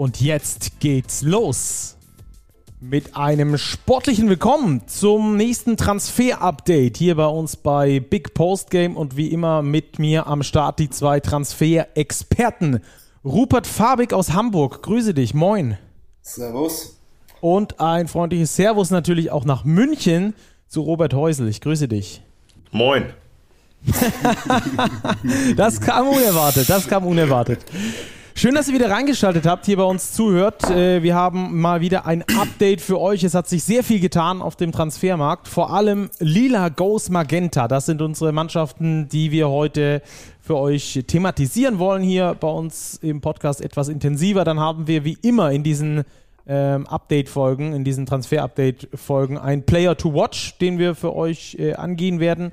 Und jetzt geht's los mit einem sportlichen Willkommen zum nächsten Transfer-Update hier bei uns bei Big Post Game und wie immer mit mir am Start die zwei Transfer-Experten. Rupert Fabig aus Hamburg, grüße dich, moin. Servus. Und ein freundliches Servus natürlich auch nach München zu Robert Häusel, ich grüße dich. Moin. das kam unerwartet, das kam unerwartet. Schön, dass ihr wieder reingeschaltet habt, hier bei uns zuhört. Äh, wir haben mal wieder ein Update für euch. Es hat sich sehr viel getan auf dem Transfermarkt. Vor allem Lila Goes Magenta. Das sind unsere Mannschaften, die wir heute für euch thematisieren wollen hier bei uns im Podcast etwas intensiver. Dann haben wir wie immer in diesen ähm, Update-Folgen, in diesen Transfer-Update-Folgen ein Player to Watch, den wir für euch äh, angehen werden.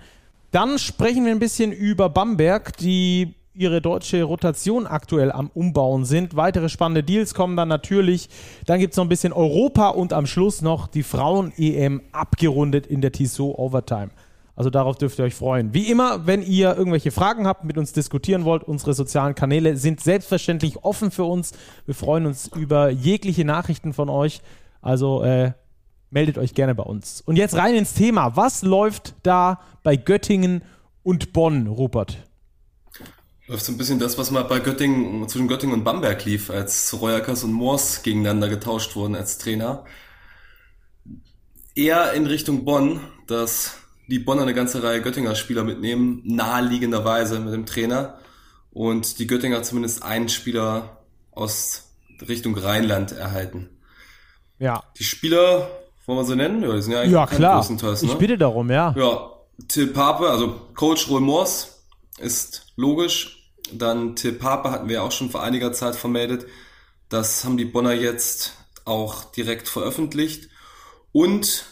Dann sprechen wir ein bisschen über Bamberg, die ihre deutsche Rotation aktuell am Umbauen sind. Weitere spannende Deals kommen dann natürlich. Dann gibt es noch ein bisschen Europa und am Schluss noch die Frauen-EM abgerundet in der Tissot Overtime. Also darauf dürft ihr euch freuen. Wie immer, wenn ihr irgendwelche Fragen habt, mit uns diskutieren wollt, unsere sozialen Kanäle sind selbstverständlich offen für uns. Wir freuen uns über jegliche Nachrichten von euch. Also äh, meldet euch gerne bei uns. Und jetzt rein ins Thema. Was läuft da bei Göttingen und Bonn, Rupert? Läuft so ein bisschen das, was mal bei Göttingen, zwischen Göttingen und Bamberg lief, als Royakas und Moors gegeneinander getauscht wurden als Trainer. Eher in Richtung Bonn, dass die Bonner eine ganze Reihe Göttinger Spieler mitnehmen, naheliegenderweise mit dem Trainer. Und die Göttinger zumindest einen Spieler aus Richtung Rheinland erhalten. Ja. Die Spieler, wollen wir sie nennen? Ja, die sind ja eigentlich ja, klar. Ne? Ich bitte darum, ja. Ja, Till Pape, also Coach Roy Moors ist logisch. Dann Till Pape hatten wir auch schon vor einiger Zeit vermeldet. Das haben die Bonner jetzt auch direkt veröffentlicht. Und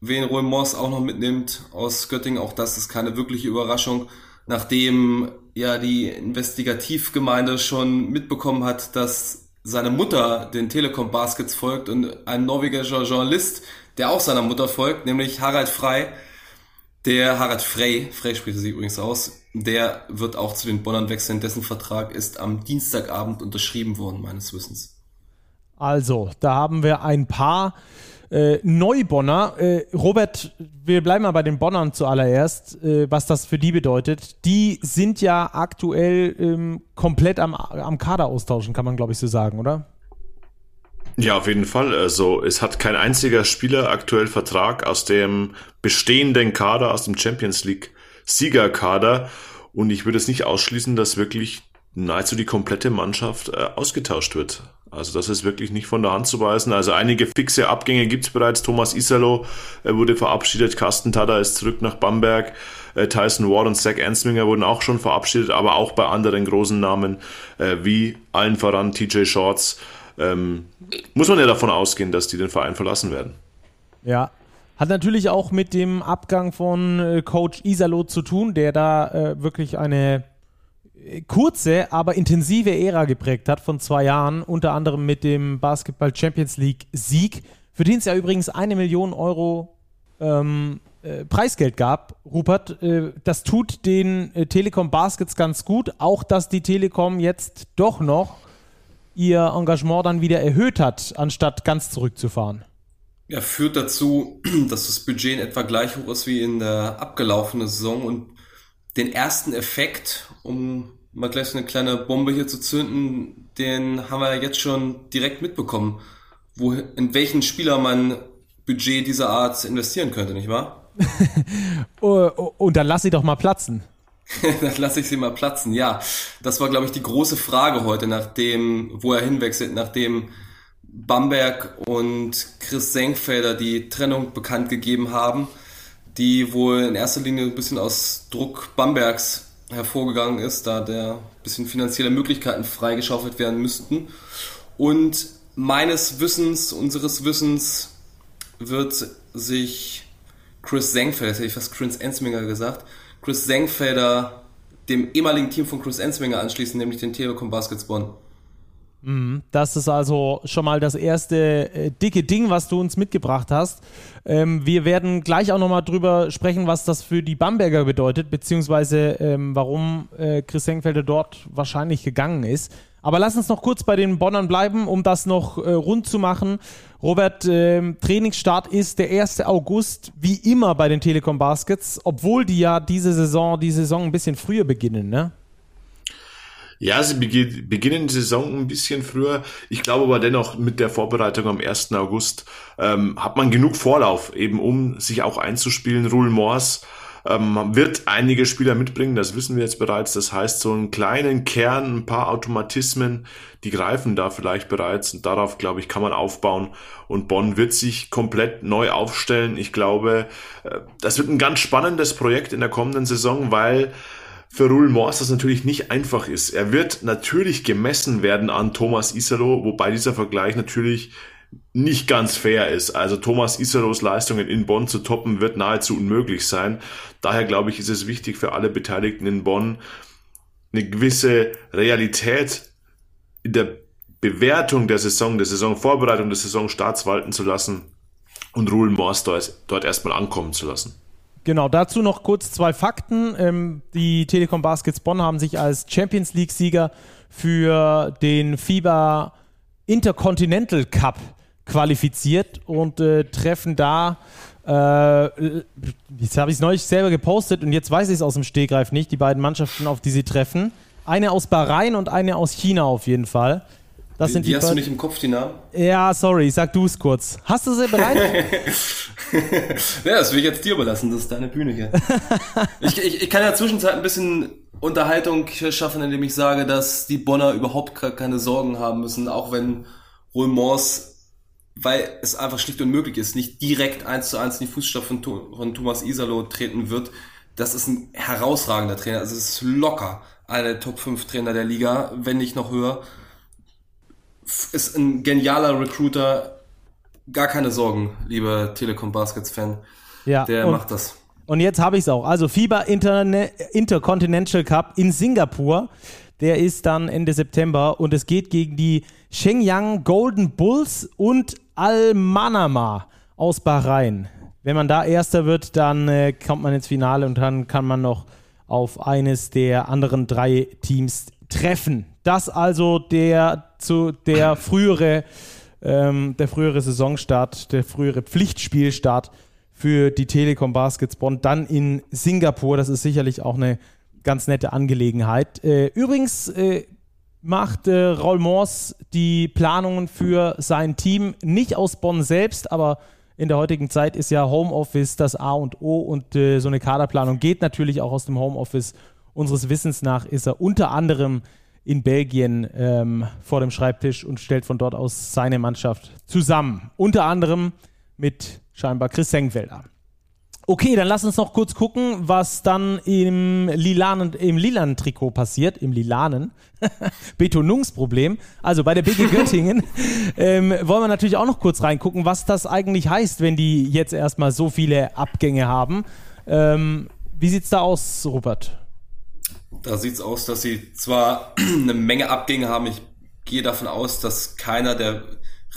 wen Roy Moss auch noch mitnimmt aus Göttingen, auch das ist keine wirkliche Überraschung, nachdem ja die Investigativgemeinde schon mitbekommen hat, dass seine Mutter den Telekom Baskets folgt und ein norwegischer Journalist, der auch seiner Mutter folgt, nämlich Harald Frey, der Harald Frey, Frey spricht sie übrigens aus, der wird auch zu den Bonnern wechseln. Dessen Vertrag ist am Dienstagabend unterschrieben worden, meines Wissens. Also, da haben wir ein paar äh, Neubonner. Äh, Robert, wir bleiben mal bei den Bonnern zuallererst, äh, was das für die bedeutet. Die sind ja aktuell ähm, komplett am, am Kader austauschen, kann man glaube ich so sagen, oder? Ja, auf jeden Fall. Also es hat kein einziger Spieler aktuell Vertrag aus dem bestehenden Kader, aus dem Champions League Siegerkader. Und ich würde es nicht ausschließen, dass wirklich nahezu die komplette Mannschaft äh, ausgetauscht wird. Also das ist wirklich nicht von der Hand zu weisen. Also einige fixe Abgänge gibt's bereits. Thomas Isalo äh, wurde verabschiedet, Carsten Tada ist zurück nach Bamberg, äh, Tyson Ward und Zach Ansminger wurden auch schon verabschiedet, aber auch bei anderen großen Namen äh, wie allen voran TJ Shorts ähm, muss man ja davon ausgehen, dass die den Verein verlassen werden. Ja, hat natürlich auch mit dem Abgang von äh, Coach Isalo zu tun, der da äh, wirklich eine kurze, aber intensive Ära geprägt hat von zwei Jahren, unter anderem mit dem Basketball Champions League Sieg, für den es ja übrigens eine Million Euro ähm, äh, Preisgeld gab. Rupert, äh, das tut den äh, Telekom Baskets ganz gut, auch dass die Telekom jetzt doch noch ihr Engagement dann wieder erhöht hat, anstatt ganz zurückzufahren. Ja, führt dazu, dass das Budget in etwa gleich hoch ist wie in der abgelaufenen Saison und den ersten Effekt, um mal gleich so eine kleine Bombe hier zu zünden, den haben wir jetzt schon direkt mitbekommen, wo, in welchen Spieler man Budget dieser Art investieren könnte, nicht wahr? Oh, oh, und dann lass sie doch mal platzen. dann lasse ich sie mal platzen. Ja, das war, glaube ich, die große Frage heute, nachdem, wo er hinwechselt, nachdem Bamberg und Chris Senkfelder die Trennung bekannt gegeben haben die wohl in erster Linie ein bisschen aus Druck Bambergs hervorgegangen ist, da der bisschen finanzielle Möglichkeiten freigeschaufelt werden müssten. Und meines Wissens, unseres Wissens wird sich Chris Senkfelder, hätte ich fast Chris Ensminger gesagt, Chris Senkfelder dem ehemaligen Team von Chris Ensminger anschließen, nämlich den Telekom Baskets Bonn. Mhm. Das ist also schon mal das erste äh, dicke Ding, was du uns mitgebracht hast. Ähm, wir werden gleich auch nochmal drüber sprechen, was das für die Bamberger bedeutet, beziehungsweise ähm, warum äh, Chris Senkfelder dort wahrscheinlich gegangen ist. Aber lass uns noch kurz bei den Bonnern bleiben, um das noch äh, rund zu machen. Robert, äh, Trainingsstart ist der 1. August, wie immer bei den Telekom Baskets, obwohl die ja diese Saison, die Saison ein bisschen früher beginnen, ne? Ja, sie beginnen die Saison ein bisschen früher. Ich glaube aber dennoch mit der Vorbereitung am 1. August ähm, hat man genug Vorlauf, eben um sich auch einzuspielen. Rule Morse ähm, wird einige Spieler mitbringen, das wissen wir jetzt bereits. Das heißt, so einen kleinen Kern, ein paar Automatismen, die greifen da vielleicht bereits und darauf, glaube ich, kann man aufbauen. Und Bonn wird sich komplett neu aufstellen. Ich glaube, äh, das wird ein ganz spannendes Projekt in der kommenden Saison, weil für Rul Morse das natürlich nicht einfach ist. Er wird natürlich gemessen werden an Thomas Isalo, wobei dieser Vergleich natürlich nicht ganz fair ist. Also Thomas Isalos Leistungen in Bonn zu toppen wird nahezu unmöglich sein. Daher glaube ich, ist es wichtig für alle Beteiligten in Bonn, eine gewisse Realität in der Bewertung der Saison, der Saisonvorbereitung, des Saisonstarts walten zu lassen und Ruhl Morse dort erstmal ankommen zu lassen. Genau, dazu noch kurz zwei Fakten. Ähm, die Telekom Baskets Bonn haben sich als Champions League-Sieger für den FIBA Intercontinental Cup qualifiziert und äh, treffen da, äh, jetzt habe ich es neulich selber gepostet und jetzt weiß ich es aus dem Stegreif nicht, die beiden Mannschaften, auf die sie treffen. Eine aus Bahrain und eine aus China auf jeden Fall. Das die, sind die, die hast du nicht im Kopf, die Namen? Ja, sorry, sag du es kurz. Hast du sie bereit? ja, das will ich jetzt dir überlassen, das ist deine Bühne hier. ich, ich, ich kann ja zwischenzeit ein bisschen Unterhaltung schaffen, indem ich sage, dass die Bonner überhaupt keine Sorgen haben müssen, auch wenn Rollmors, weil es einfach schlicht unmöglich ist, nicht direkt eins zu eins in die Fußstapfen von, von Thomas Isalo treten wird. Das ist ein herausragender Trainer. Also es ist locker einer der Top 5 Trainer der Liga, wenn nicht noch höher ist ein genialer Recruiter. Gar keine Sorgen, lieber Telekom Baskets Fan. Ja, der macht das. Und jetzt habe ich es auch. Also FIBA Interne Intercontinental Cup in Singapur. Der ist dann Ende September und es geht gegen die Shenyang Golden Bulls und Al-Manama aus Bahrain. Wenn man da Erster wird, dann äh, kommt man ins Finale und dann kann man noch auf eines der anderen drei Teams treffen. Das also der zu der frühere, ähm, der frühere Saisonstart, der frühere Pflichtspielstart für die Telekom Baskets Bonn, dann in Singapur. Das ist sicherlich auch eine ganz nette Angelegenheit. Äh, übrigens äh, macht äh, Raul Mors die Planungen für sein Team nicht aus Bonn selbst, aber in der heutigen Zeit ist ja Homeoffice das A und O und äh, so eine Kaderplanung geht natürlich auch aus dem Homeoffice. Unseres Wissens nach ist er unter anderem in Belgien ähm, vor dem Schreibtisch und stellt von dort aus seine Mannschaft zusammen. Unter anderem mit scheinbar Chris Senkfelder. Okay, dann lass uns noch kurz gucken, was dann im lilanen, im lilanen Trikot passiert. Im lilanen. Betonungsproblem. Also bei der BG Göttingen ähm, wollen wir natürlich auch noch kurz reingucken, was das eigentlich heißt, wenn die jetzt erstmal so viele Abgänge haben. Ähm, wie sieht's da aus, Robert? Da sieht es aus, dass sie zwar eine Menge Abgänge haben. Ich gehe davon aus, dass keiner der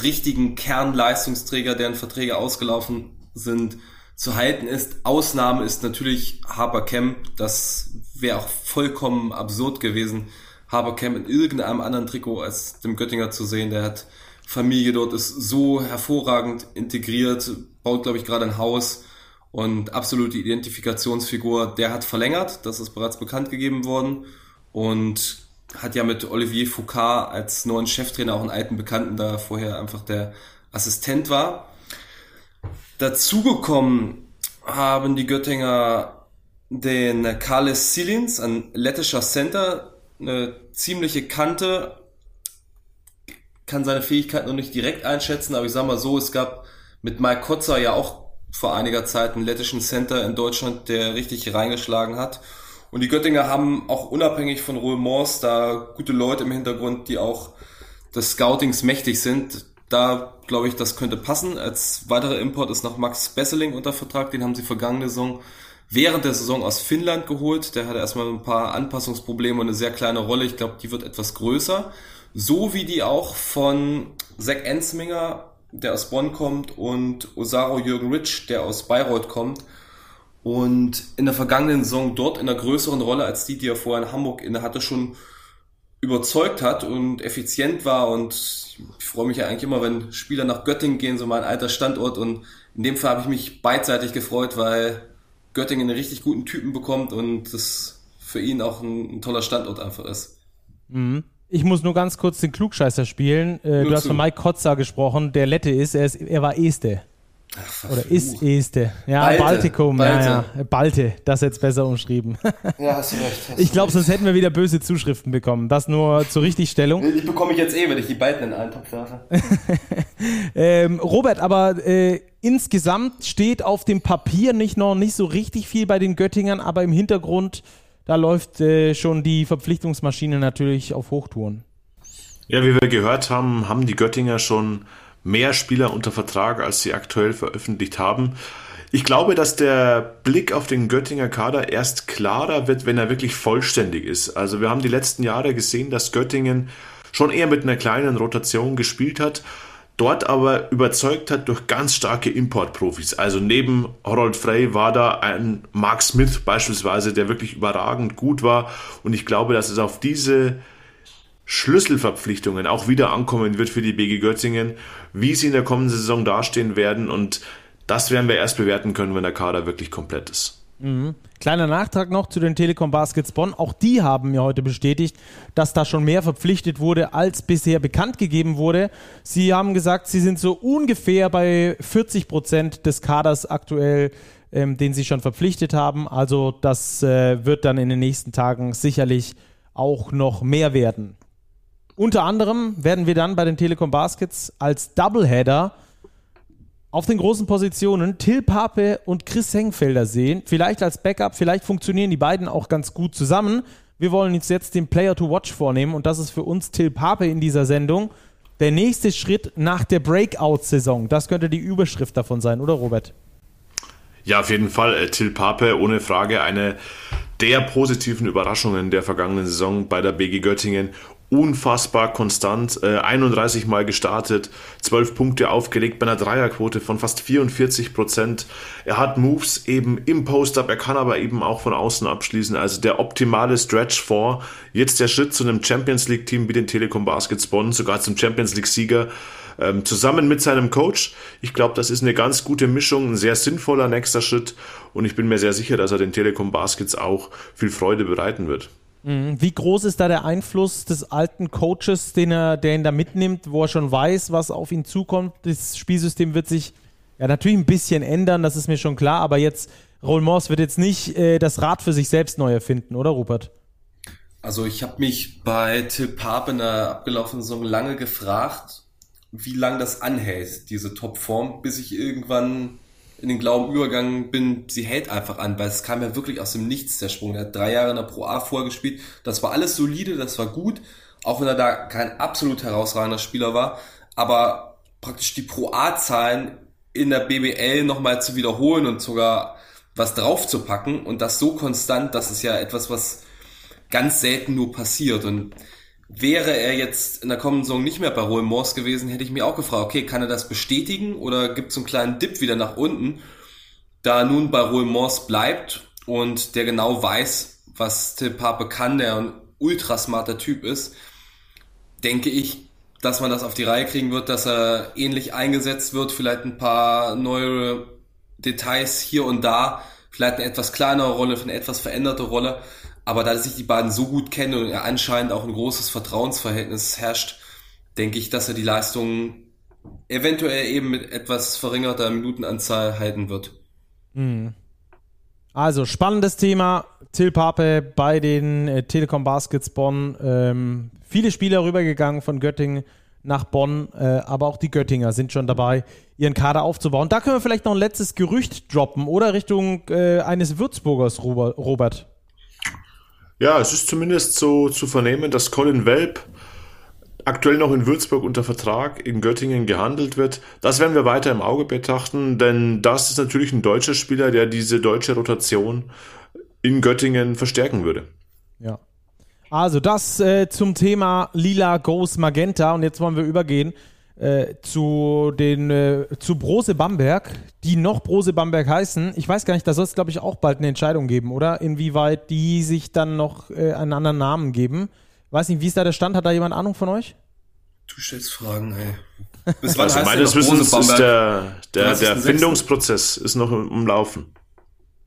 richtigen Kernleistungsträger, deren Verträge ausgelaufen sind, zu halten ist. Ausnahme ist natürlich Harper Kemp. Das wäre auch vollkommen absurd gewesen, Harper Kemp in irgendeinem anderen Trikot als dem Göttinger zu sehen. Der hat Familie dort, ist so hervorragend integriert, baut, glaube ich, gerade ein Haus und absolute Identifikationsfigur, der hat verlängert, das ist bereits bekannt gegeben worden. Und hat ja mit Olivier Foucault als neuen Cheftrainer auch einen alten Bekannten, da vorher einfach der Assistent war. Dazugekommen haben die Göttinger den Carles Silins, ein lettischer Center, eine ziemliche Kante, kann seine Fähigkeit noch nicht direkt einschätzen, aber ich sag mal so, es gab mit Mike Kotzer ja auch vor einiger Zeit einen lettischen Center in Deutschland, der richtig reingeschlagen hat. Und die Göttinger haben auch unabhängig von Roel Mors da gute Leute im Hintergrund, die auch des Scoutings mächtig sind. Da glaube ich, das könnte passen. Als weiterer Import ist noch Max Besseling unter Vertrag. Den haben sie vergangene Saison während der Saison aus Finnland geholt. Der hatte erstmal ein paar Anpassungsprobleme und eine sehr kleine Rolle. Ich glaube, die wird etwas größer. So wie die auch von Zach Ensminger, der aus Bonn kommt, und Osaro Jürgen Rich, der aus Bayreuth kommt. Und in der vergangenen Saison dort in einer größeren Rolle als die, die er vorher in Hamburg inne hatte, schon überzeugt hat und effizient war. Und ich freue mich ja eigentlich immer, wenn Spieler nach Göttingen gehen, so mein alter Standort. Und in dem Fall habe ich mich beidseitig gefreut, weil Göttingen einen richtig guten Typen bekommt und das für ihn auch ein, ein toller Standort einfach ist. Mhm. Ich muss nur ganz kurz den Klugscheißer spielen. Äh, du hast von Mike Kotzer gesprochen, der Lette ist, er, ist, er war Este. Ach, Oder ist Este. Ja, Balte, Baltikum. Balte. Ja, ja. Balte, das jetzt besser umschrieben. Ja, hast du recht. Hast ich glaube, sonst hätten wir wieder böse Zuschriften bekommen. Das nur zur Richtigstellung. Die bekomme ich jetzt eh, wenn ich die beiden in einen Topf werfe. ähm, Robert, aber äh, insgesamt steht auf dem Papier nicht noch nicht so richtig viel bei den Göttingern, aber im Hintergrund, da läuft äh, schon die Verpflichtungsmaschine natürlich auf Hochtouren. Ja, wie wir gehört haben, haben die Göttinger schon mehr Spieler unter Vertrag, als sie aktuell veröffentlicht haben. Ich glaube, dass der Blick auf den Göttinger Kader erst klarer wird, wenn er wirklich vollständig ist. Also wir haben die letzten Jahre gesehen, dass Göttingen schon eher mit einer kleinen Rotation gespielt hat, dort aber überzeugt hat durch ganz starke Importprofis. Also neben Harold Frey war da ein Mark Smith beispielsweise, der wirklich überragend gut war. Und ich glaube, dass es auf diese Schlüsselverpflichtungen auch wieder ankommen wird für die BG Göttingen, wie sie in der kommenden Saison dastehen werden und das werden wir erst bewerten können, wenn der Kader wirklich komplett ist. Mhm. Kleiner Nachtrag noch zu den Telekom Baskets Bonn. Auch die haben mir heute bestätigt, dass da schon mehr verpflichtet wurde, als bisher bekannt gegeben wurde. Sie haben gesagt, sie sind so ungefähr bei 40 Prozent des Kaders aktuell, ähm, den sie schon verpflichtet haben. Also das äh, wird dann in den nächsten Tagen sicherlich auch noch mehr werden. Unter anderem werden wir dann bei den Telekom Baskets als Doubleheader auf den großen Positionen Till Pape und Chris Hengfelder sehen. Vielleicht als Backup, vielleicht funktionieren die beiden auch ganz gut zusammen. Wir wollen uns jetzt den Player to Watch vornehmen und das ist für uns Till Pape in dieser Sendung. Der nächste Schritt nach der Breakout-Saison. Das könnte die Überschrift davon sein, oder Robert? Ja, auf jeden Fall. Äh, Till Pape, ohne Frage, eine der positiven Überraschungen der vergangenen Saison bei der BG Göttingen unfassbar konstant, äh, 31 Mal gestartet, 12 Punkte aufgelegt bei einer Dreierquote von fast 44 Prozent. Er hat Moves eben im Post-Up, er kann aber eben auch von außen abschließen. Also der optimale Stretch vor. Jetzt der Schritt zu einem Champions League-Team wie den Telekom Baskets Bonn, sogar zum Champions League-Sieger. Ähm, zusammen mit seinem Coach. Ich glaube, das ist eine ganz gute Mischung, ein sehr sinnvoller nächster Schritt und ich bin mir sehr sicher, dass er den Telekom Baskets auch viel Freude bereiten wird. Mhm. Wie groß ist da der Einfluss des alten Coaches, den er, der ihn da mitnimmt, wo er schon weiß, was auf ihn zukommt? Das Spielsystem wird sich ja natürlich ein bisschen ändern, das ist mir schon klar, aber jetzt, Roll wird jetzt nicht äh, das Rad für sich selbst neu erfinden, oder Rupert? Also ich habe mich bei Till Pape in der abgelaufenen Saison lange gefragt, wie lange das anhält, diese Topform, bis ich irgendwann in den Glauben übergegangen bin, sie hält einfach an, weil es kam ja wirklich aus dem Nichts der Sprung. Er hat drei Jahre in der Pro A vorgespielt. Das war alles solide, das war gut, auch wenn er da kein absolut herausragender Spieler war. Aber praktisch die Pro A-Zahlen in der BBL nochmal zu wiederholen und sogar was draufzupacken und das so konstant, das ist ja etwas, was ganz selten nur passiert. Und Wäre er jetzt in der kommenden Saison nicht mehr bei Roy Morse gewesen, hätte ich mir auch gefragt, okay, kann er das bestätigen oder gibt es einen kleinen Dip wieder nach unten, da er nun bei Roy Morse bleibt und der genau weiß, was Till Pape kann, der ein ultra smarter Typ ist, denke ich, dass man das auf die Reihe kriegen wird, dass er ähnlich eingesetzt wird, vielleicht ein paar neue Details hier und da, vielleicht eine etwas kleinere Rolle, eine etwas veränderte Rolle, aber da sich die beiden so gut kennen und anscheinend auch ein großes Vertrauensverhältnis herrscht, denke ich, dass er die Leistung eventuell eben mit etwas verringerter Minutenanzahl halten wird. Mhm. Also, spannendes Thema. Till Pape bei den äh, Telekom Baskets Bonn. Ähm, viele Spieler rübergegangen von Göttingen nach Bonn, äh, aber auch die Göttinger sind schon dabei, ihren Kader aufzubauen. Da können wir vielleicht noch ein letztes Gerücht droppen, oder Richtung äh, eines Würzburgers, Robert. Ja, es ist zumindest so zu vernehmen, dass Colin Welp aktuell noch in Würzburg unter Vertrag, in Göttingen gehandelt wird. Das werden wir weiter im Auge betrachten, denn das ist natürlich ein deutscher Spieler, der diese deutsche Rotation in Göttingen verstärken würde. Ja. Also das äh, zum Thema Lila Goes Magenta und jetzt wollen wir übergehen äh, zu den äh, zu Brose Bamberg, die noch Brose Bamberg heißen. Ich weiß gar nicht, da soll es glaube ich auch bald eine Entscheidung geben, oder? Inwieweit die sich dann noch äh, einen anderen Namen geben. Weiß nicht, wie ist da der Stand? Hat da jemand Ahnung von euch? Du stellst Fragen, ey. Bis wann also meines Wissens ist der, der, der Findungsprozess ist noch im Laufen.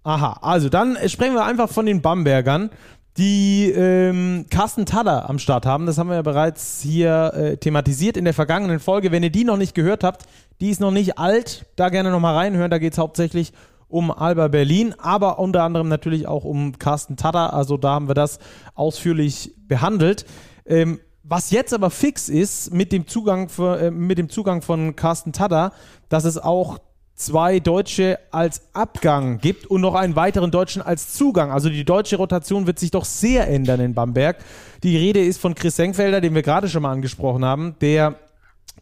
Aha, also dann sprechen wir einfach von den Bambergern die ähm, Carsten Taller am Start haben. Das haben wir ja bereits hier äh, thematisiert in der vergangenen Folge. Wenn ihr die noch nicht gehört habt, die ist noch nicht alt, da gerne nochmal reinhören. Da geht es hauptsächlich um Alba Berlin, aber unter anderem natürlich auch um Carsten Tatter. Also da haben wir das ausführlich behandelt. Ähm, was jetzt aber fix ist mit dem Zugang, für, äh, mit dem Zugang von Carsten Tatter, dass es auch zwei Deutsche als Abgang gibt und noch einen weiteren Deutschen als Zugang. Also die deutsche Rotation wird sich doch sehr ändern in Bamberg. Die Rede ist von Chris Senkfelder, den wir gerade schon mal angesprochen haben, der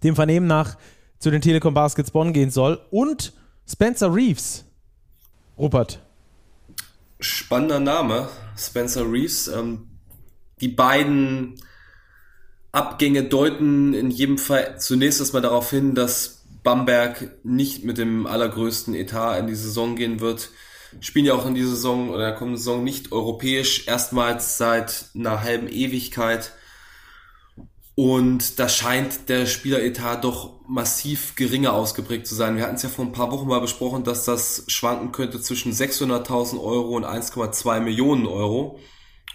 dem Vernehmen nach zu den Telekom Baskets Bonn gehen soll und Spencer Reeves. Rupert. Spannender Name, Spencer Reeves. Ähm, die beiden Abgänge deuten in jedem Fall zunächst erstmal darauf hin, dass Bamberg nicht mit dem allergrößten Etat in die Saison gehen wird. Spielen ja auch in dieser Saison oder der kommenden Saison nicht europäisch, erstmals seit einer halben Ewigkeit. Und da scheint der Spieleretat doch massiv geringer ausgeprägt zu sein. Wir hatten es ja vor ein paar Wochen mal besprochen, dass das schwanken könnte zwischen 600.000 Euro und 1,2 Millionen Euro.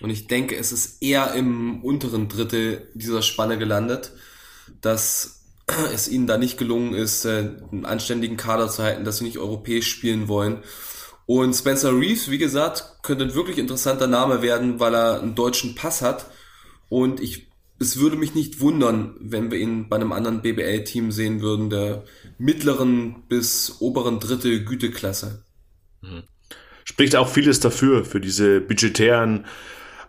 Und ich denke, es ist eher im unteren Drittel dieser Spanne gelandet, dass es ihnen da nicht gelungen ist, äh, einen anständigen Kader zu halten, dass sie nicht europäisch spielen wollen. Und Spencer Reeves, wie gesagt, könnte ein wirklich interessanter Name werden, weil er einen deutschen Pass hat. Und ich, es würde mich nicht wundern, wenn wir ihn bei einem anderen BBL-Team sehen würden, der mittleren bis oberen Drittel Güteklasse. Mhm. Spricht auch vieles dafür, für diese budgetären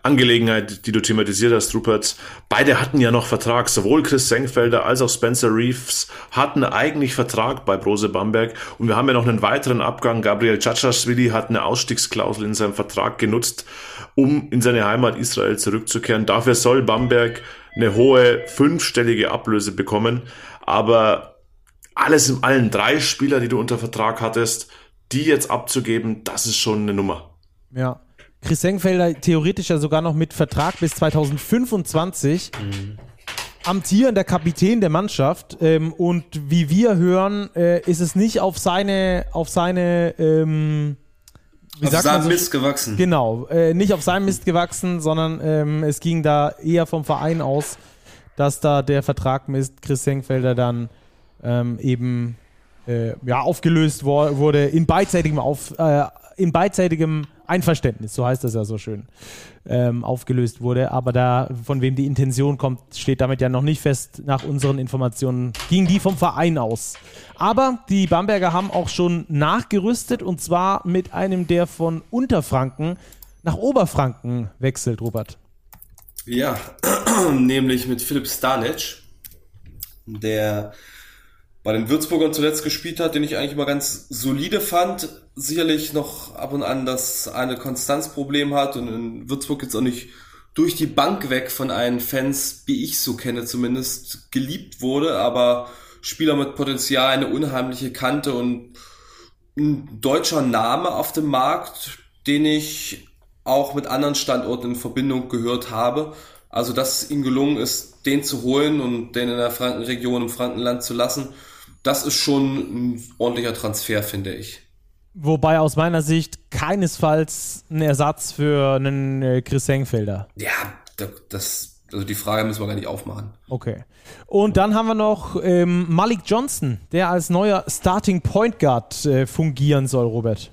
Angelegenheit, die du thematisiert hast, Rupert. Beide hatten ja noch Vertrag. Sowohl Chris Senkfelder als auch Spencer Reeves hatten eigentlich Vertrag bei Brose Bamberg. Und wir haben ja noch einen weiteren Abgang. Gabriel Cacciaschwili hat eine Ausstiegsklausel in seinem Vertrag genutzt, um in seine Heimat Israel zurückzukehren. Dafür soll Bamberg eine hohe fünfstellige Ablöse bekommen. Aber alles in allen drei Spieler, die du unter Vertrag hattest, die jetzt abzugeben, das ist schon eine Nummer. Ja. Chris Senkfelder theoretisch ja sogar noch mit Vertrag bis 2025. Mhm. Amtierender Kapitän der Mannschaft ähm, und wie wir hören, äh, ist es nicht auf seine, auf seine ähm, wie auf seinem so, Mist gewachsen. Genau, äh, nicht auf seinem Mist gewachsen, sondern ähm, es ging da eher vom Verein aus, dass da der Vertrag mit Chris Senkfelder dann ähm, eben äh, ja, aufgelöst wurde in beidseitigem, auf, äh, in beidseitigem Einverständnis, so heißt das ja so schön, ähm, aufgelöst wurde. Aber da, von wem die Intention kommt, steht damit ja noch nicht fest. Nach unseren Informationen ging die vom Verein aus. Aber die Bamberger haben auch schon nachgerüstet und zwar mit einem, der von Unterfranken nach Oberfranken wechselt, Robert. Ja, nämlich mit Philipp Stanic, der bei den Würzburgern zuletzt gespielt hat, den ich eigentlich immer ganz solide fand. Sicherlich noch ab und an das eine Konstanzproblem hat und in Würzburg jetzt auch nicht durch die Bank weg von allen Fans, wie ich so kenne zumindest, geliebt wurde, aber Spieler mit Potenzial, eine unheimliche Kante und ein deutscher Name auf dem Markt, den ich auch mit anderen Standorten in Verbindung gehört habe. Also, dass es ihm gelungen ist, den zu holen und den in der Frankenregion im Frankenland zu lassen, das ist schon ein ordentlicher Transfer, finde ich. Wobei aus meiner Sicht keinesfalls ein Ersatz für einen äh, Chris Hengfelder. Ja, das, also die Frage müssen wir gar nicht aufmachen. Okay. Und dann haben wir noch ähm, Malik Johnson, der als neuer Starting Point Guard äh, fungieren soll, Robert.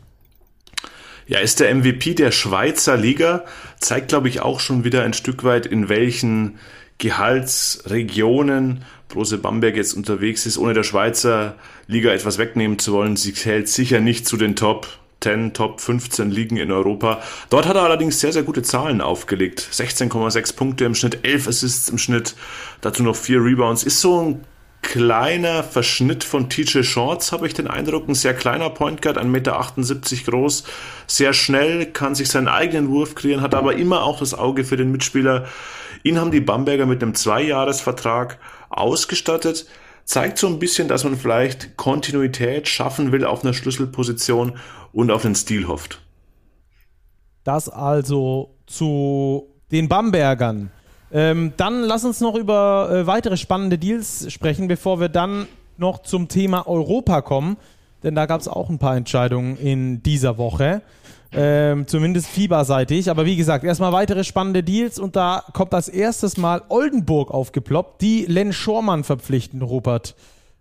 Ja, ist der MVP der Schweizer Liga, zeigt, glaube ich, auch schon wieder ein Stück weit, in welchen Gehaltsregionen Brose Bamberg jetzt unterwegs ist, ohne der Schweizer Liga etwas wegnehmen zu wollen. Sie zählt sicher nicht zu den Top 10, Top 15 Ligen in Europa. Dort hat er allerdings sehr, sehr gute Zahlen aufgelegt. 16,6 Punkte im Schnitt, 11 Assists im Schnitt, dazu noch 4 Rebounds. Ist so ein kleiner Verschnitt von TJ Shorts, habe ich den Eindruck. Ein sehr kleiner Point Guard, 1,78 Meter groß, sehr schnell, kann sich seinen eigenen Wurf kreieren, hat aber immer auch das Auge für den Mitspieler. Ihn haben die Bamberger mit einem Zweijahresvertrag ausgestattet. Zeigt so ein bisschen, dass man vielleicht Kontinuität schaffen will auf einer Schlüsselposition und auf den Stil hofft. Das also zu den Bambergern. Ähm, dann lass uns noch über äh, weitere spannende Deals sprechen, bevor wir dann noch zum Thema Europa kommen. Denn da gab es auch ein paar Entscheidungen in dieser Woche. Ähm, zumindest fieberseitig. Aber wie gesagt, erstmal weitere spannende Deals und da kommt als erstes Mal Oldenburg aufgeploppt, die Len Schormann verpflichten, Rupert.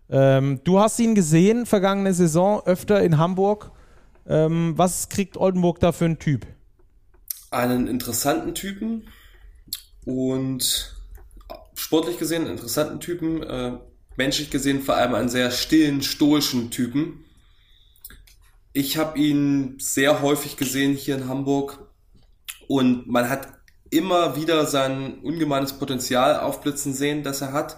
Ähm, du hast ihn gesehen, vergangene Saison, öfter in Hamburg. Ähm, was kriegt Oldenburg da für einen Typ? Einen interessanten Typen, und sportlich gesehen interessanten Typen, äh, menschlich gesehen vor allem einen sehr stillen, stoischen Typen. Ich habe ihn sehr häufig gesehen hier in Hamburg und man hat immer wieder sein ungemeines Potenzial aufblitzen sehen, das er hat.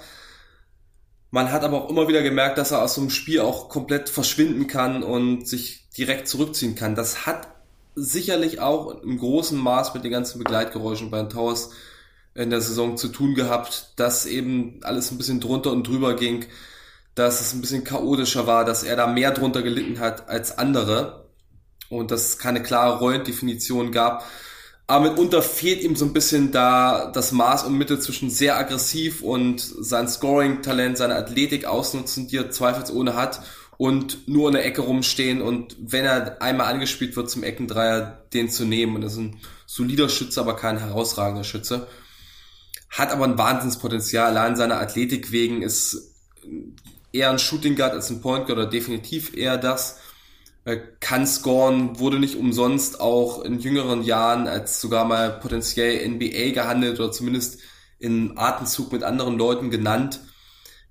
Man hat aber auch immer wieder gemerkt, dass er aus so einem Spiel auch komplett verschwinden kann und sich direkt zurückziehen kann. Das hat sicherlich auch im großen Maß mit den ganzen Begleitgeräuschen bei den Towers in der Saison zu tun gehabt, dass eben alles ein bisschen drunter und drüber ging, dass es ein bisschen chaotischer war, dass er da mehr drunter gelitten hat als andere und dass es keine klare Rollendefinition gab. Aber mitunter fehlt ihm so ein bisschen da das Maß und Mitte zwischen sehr aggressiv und sein Scoring-Talent, seine Athletik ausnutzen, die er zweifelsohne hat und nur in der Ecke rumstehen und wenn er einmal angespielt wird zum Eckendreier, den zu nehmen. Und das ist ein solider Schütze, aber kein herausragender Schütze hat aber ein Wahnsinnspotenzial. Allein seiner Athletik wegen ist eher ein Shooting Guard als ein Point Guard oder definitiv eher das. Kann scoren, wurde nicht umsonst auch in jüngeren Jahren als sogar mal potenziell NBA gehandelt oder zumindest in Atemzug mit anderen Leuten genannt.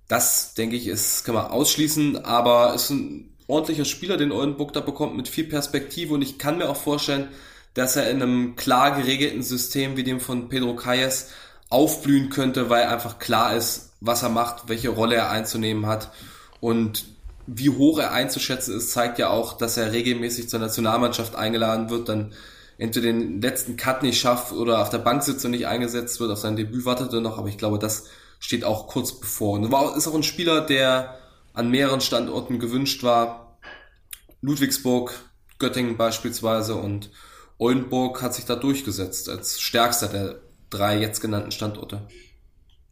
Das, denke ich, ist, kann man ausschließen, aber ist ein ordentlicher Spieler, den Oldenburg da bekommt mit viel Perspektive und ich kann mir auch vorstellen, dass er in einem klar geregelten System wie dem von Pedro Calles aufblühen könnte, weil einfach klar ist, was er macht, welche Rolle er einzunehmen hat und wie hoch er einzuschätzen ist, zeigt ja auch, dass er regelmäßig zur Nationalmannschaft eingeladen wird, dann entweder den letzten Cut nicht schafft oder auf der Bank sitzt und nicht eingesetzt wird, auf sein Debüt wartet er noch, aber ich glaube, das steht auch kurz bevor. Und war, ist auch ein Spieler, der an mehreren Standorten gewünscht war. Ludwigsburg, Göttingen beispielsweise und Oldenburg hat sich da durchgesetzt als stärkster der drei jetzt genannten Standorte.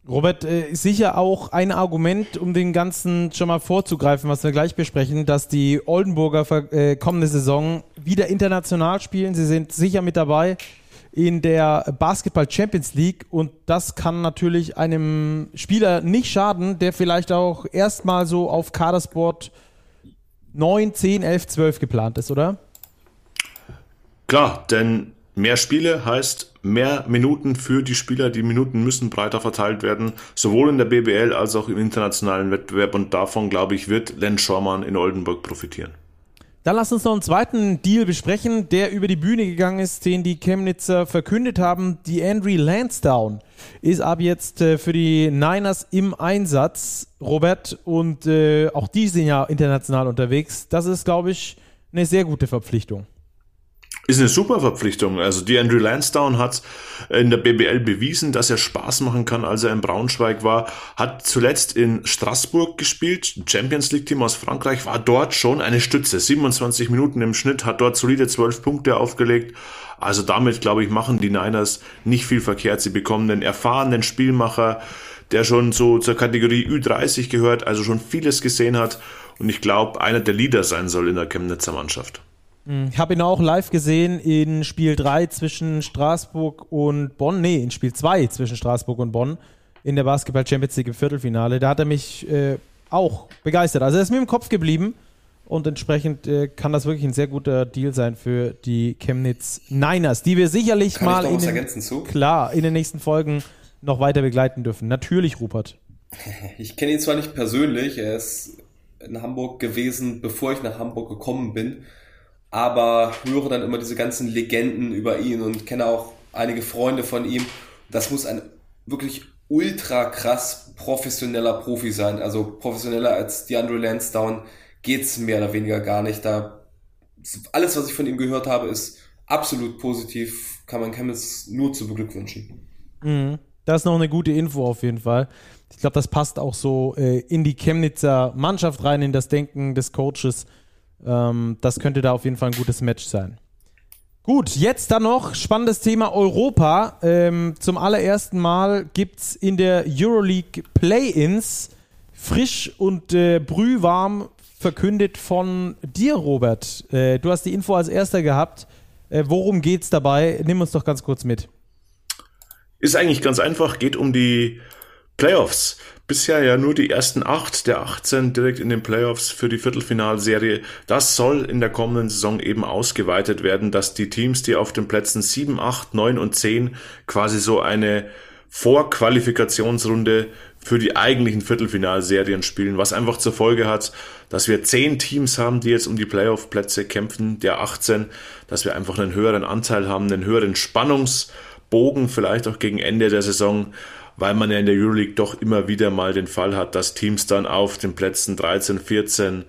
Robert, äh, sicher auch ein Argument, um den Ganzen schon mal vorzugreifen, was wir gleich besprechen, dass die Oldenburger äh, kommende Saison wieder international spielen. Sie sind sicher mit dabei in der Basketball Champions League und das kann natürlich einem Spieler nicht schaden, der vielleicht auch erstmal so auf Kadersport 9, 10, 11, 12 geplant ist, oder? Klar, denn Mehr Spiele heißt mehr Minuten für die Spieler. Die Minuten müssen breiter verteilt werden, sowohl in der BBL als auch im internationalen Wettbewerb. Und davon, glaube ich, wird Len Schormann in Oldenburg profitieren. Dann lass uns noch einen zweiten Deal besprechen, der über die Bühne gegangen ist, den die Chemnitzer verkündet haben. Die Andre Lansdowne ist ab jetzt äh, für die Niners im Einsatz, Robert. Und äh, auch die sind ja international unterwegs. Das ist, glaube ich, eine sehr gute Verpflichtung. Ist eine super Verpflichtung. Also die Andrew Lansdowne hat in der BBL bewiesen, dass er Spaß machen kann, als er in Braunschweig war. Hat zuletzt in Straßburg gespielt, Champions League Team aus Frankreich, war dort schon eine Stütze. 27 Minuten im Schnitt, hat dort solide 12 Punkte aufgelegt. Also damit, glaube ich, machen die Niners nicht viel verkehrt. Sie bekommen einen erfahrenen Spielmacher, der schon so zur Kategorie Ü30 gehört, also schon vieles gesehen hat. Und ich glaube, einer der Leader sein soll in der Chemnitzer Mannschaft. Ich habe ihn auch live gesehen in Spiel 3 zwischen Straßburg und Bonn. Nee, in Spiel 2 zwischen Straßburg und Bonn in der Basketball Champions League im Viertelfinale. Da hat er mich äh, auch begeistert. Also er ist mir im Kopf geblieben und entsprechend äh, kann das wirklich ein sehr guter Deal sein für die Chemnitz Niners, die wir sicherlich kann mal in den, klar in den nächsten Folgen noch weiter begleiten dürfen. Natürlich, Rupert. Ich kenne ihn zwar nicht persönlich, er ist in Hamburg gewesen, bevor ich nach Hamburg gekommen bin. Aber höre dann immer diese ganzen Legenden über ihn und kenne auch einige Freunde von ihm. Das muss ein wirklich ultra krass professioneller Profi sein. Also professioneller als DeAndre Lansdowne geht's mehr oder weniger gar nicht. Da alles, was ich von ihm gehört habe, ist absolut positiv. Kann man Chemnitz nur zu beglückwünschen. Mhm. Das ist noch eine gute Info auf jeden Fall. Ich glaube, das passt auch so äh, in die Chemnitzer Mannschaft rein, in das Denken des Coaches. Ähm, das könnte da auf jeden Fall ein gutes Match sein. Gut, jetzt dann noch spannendes Thema Europa. Ähm, zum allerersten Mal gibt es in der Euroleague Play-Ins frisch und äh, brühwarm verkündet von dir, Robert. Äh, du hast die Info als erster gehabt. Äh, worum geht's dabei? Nimm uns doch ganz kurz mit. Ist eigentlich ganz einfach, geht um die Playoffs. Bisher ja nur die ersten acht der 18 direkt in den Playoffs für die Viertelfinalserie. Das soll in der kommenden Saison eben ausgeweitet werden, dass die Teams, die auf den Plätzen 7, 8, 9 und 10 quasi so eine Vorqualifikationsrunde für die eigentlichen Viertelfinalserien spielen, was einfach zur Folge hat, dass wir zehn Teams haben, die jetzt um die Playoff-Plätze kämpfen, der 18, dass wir einfach einen höheren Anteil haben, einen höheren Spannungsbogen, vielleicht auch gegen Ende der Saison, weil man ja in der Euroleague doch immer wieder mal den Fall hat, dass Teams dann auf den Plätzen 13, 14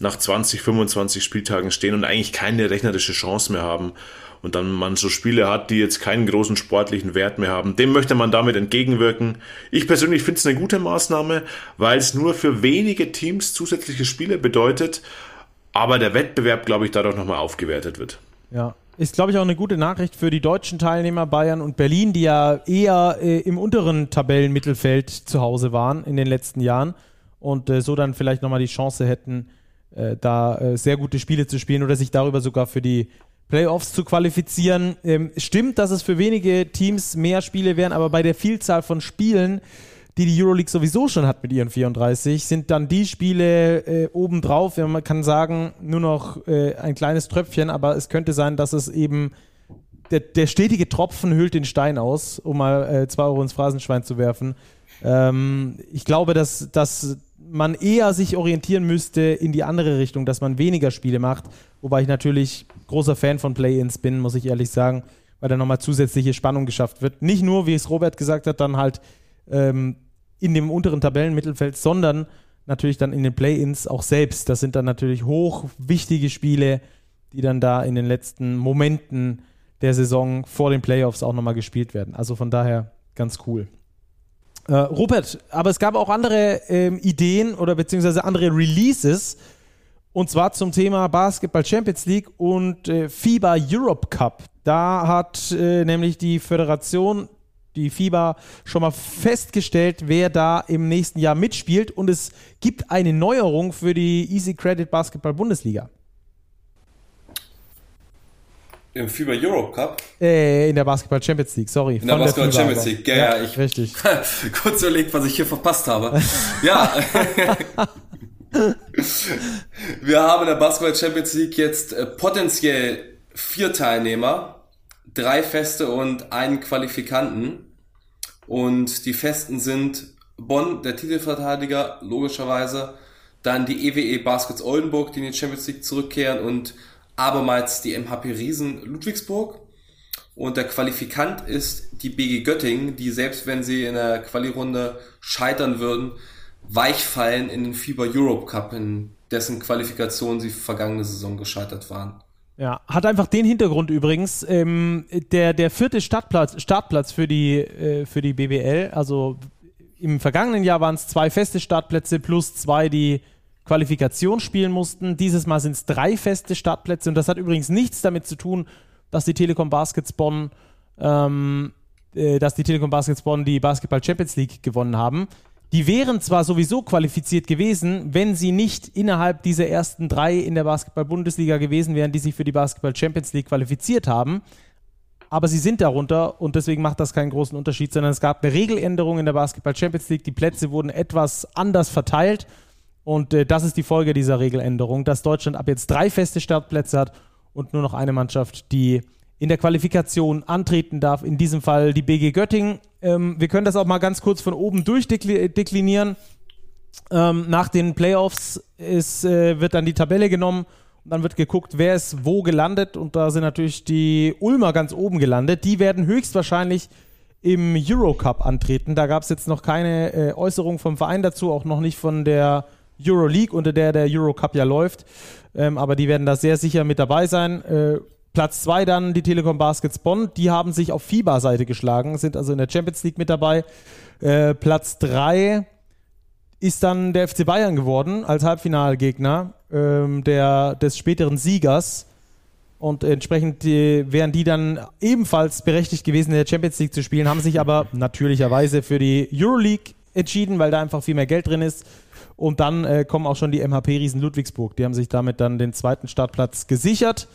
nach 20, 25 Spieltagen stehen und eigentlich keine rechnerische Chance mehr haben und dann man so Spiele hat, die jetzt keinen großen sportlichen Wert mehr haben. Dem möchte man damit entgegenwirken. Ich persönlich finde es eine gute Maßnahme, weil es nur für wenige Teams zusätzliche Spiele bedeutet, aber der Wettbewerb, glaube ich, dadurch nochmal aufgewertet wird. Ja, ist, glaube ich, auch eine gute Nachricht für die deutschen Teilnehmer Bayern und Berlin, die ja eher äh, im unteren Tabellenmittelfeld zu Hause waren in den letzten Jahren und äh, so dann vielleicht nochmal die Chance hätten, äh, da äh, sehr gute Spiele zu spielen oder sich darüber sogar für die Playoffs zu qualifizieren. Ähm, stimmt, dass es für wenige Teams mehr Spiele wären, aber bei der Vielzahl von Spielen die die Euroleague sowieso schon hat mit ihren 34, sind dann die Spiele äh, obendrauf. Ja, man kann sagen, nur noch äh, ein kleines Tröpfchen, aber es könnte sein, dass es eben der, der stetige Tropfen hüllt den Stein aus, um mal äh, zwei Euro ins Phrasenschwein zu werfen. Ähm, ich glaube, dass, dass man eher sich orientieren müsste in die andere Richtung, dass man weniger Spiele macht, wobei ich natürlich großer Fan von Play-Ins bin, muss ich ehrlich sagen, weil da nochmal zusätzliche Spannung geschafft wird. Nicht nur, wie es Robert gesagt hat, dann halt ähm, in dem unteren Tabellenmittelfeld, sondern natürlich dann in den Play-ins auch selbst. Das sind dann natürlich hoch wichtige Spiele, die dann da in den letzten Momenten der Saison vor den Playoffs auch nochmal gespielt werden. Also von daher ganz cool. Äh, Rupert, aber es gab auch andere ähm, Ideen oder beziehungsweise andere Releases. Und zwar zum Thema Basketball Champions League und äh, FIBA Europe Cup. Da hat äh, nämlich die Föderation die FIBA schon mal festgestellt, wer da im nächsten Jahr mitspielt. Und es gibt eine Neuerung für die Easy Credit Basketball Bundesliga. Im FIBA Europe Cup? Äh, in der Basketball Champions League, sorry. In der Basketball der Champions League, ja, ja, ich. Richtig. kurz überlegt, was ich hier verpasst habe. ja. Wir haben in der Basketball Champions League jetzt äh, potenziell vier Teilnehmer, drei Feste und einen Qualifikanten. Und die Festen sind Bonn, der Titelverteidiger, logischerweise. Dann die EWE e Baskets Oldenburg, die in die Champions League zurückkehren. Und abermals die MHP Riesen Ludwigsburg. Und der Qualifikant ist die BG Göttingen, die selbst wenn sie in der Quali-Runde scheitern würden, weichfallen in den FIBA Europe Cup, in dessen Qualifikation sie vergangene Saison gescheitert waren. Ja, hat einfach den Hintergrund übrigens. Ähm, der, der vierte Startplatz, Startplatz für, die, äh, für die BBL, also im vergangenen Jahr waren es zwei feste Startplätze plus zwei, die Qualifikation spielen mussten. Dieses Mal sind es drei feste Startplätze und das hat übrigens nichts damit zu tun, dass die Telekom Baskets Bonn, ähm, äh, dass die Telekom Baskets Bonn die Basketball Champions League gewonnen haben. Die wären zwar sowieso qualifiziert gewesen, wenn sie nicht innerhalb dieser ersten drei in der Basketball-Bundesliga gewesen wären, die sich für die Basketball Champions League qualifiziert haben. Aber sie sind darunter und deswegen macht das keinen großen Unterschied, sondern es gab eine Regeländerung in der Basketball Champions League. Die Plätze wurden etwas anders verteilt und äh, das ist die Folge dieser Regeländerung, dass Deutschland ab jetzt drei feste Startplätze hat und nur noch eine Mannschaft, die in der Qualifikation antreten darf. In diesem Fall die BG Göttingen. Ähm, wir können das auch mal ganz kurz von oben durchdeklinieren. Ähm, nach den Playoffs ist, äh, wird dann die Tabelle genommen Dann wird geguckt, wer ist wo gelandet und da sind natürlich die Ulmer ganz oben gelandet. Die werden höchstwahrscheinlich im Eurocup antreten. Da gab es jetzt noch keine äh, Äußerung vom Verein dazu, auch noch nicht von der Euroleague, unter der der Eurocup ja läuft. Ähm, aber die werden da sehr sicher mit dabei sein. Äh, Platz zwei dann die Telekom Baskets Bonn. Die haben sich auf FIBA-Seite geschlagen, sind also in der Champions League mit dabei. Äh, Platz drei ist dann der FC Bayern geworden als Halbfinalgegner ähm, der, des späteren Siegers. Und entsprechend die, wären die dann ebenfalls berechtigt gewesen, in der Champions League zu spielen, haben sich aber natürlicherweise für die Euroleague entschieden, weil da einfach viel mehr Geld drin ist. Und dann äh, kommen auch schon die MHP-Riesen Ludwigsburg. Die haben sich damit dann den zweiten Startplatz gesichert.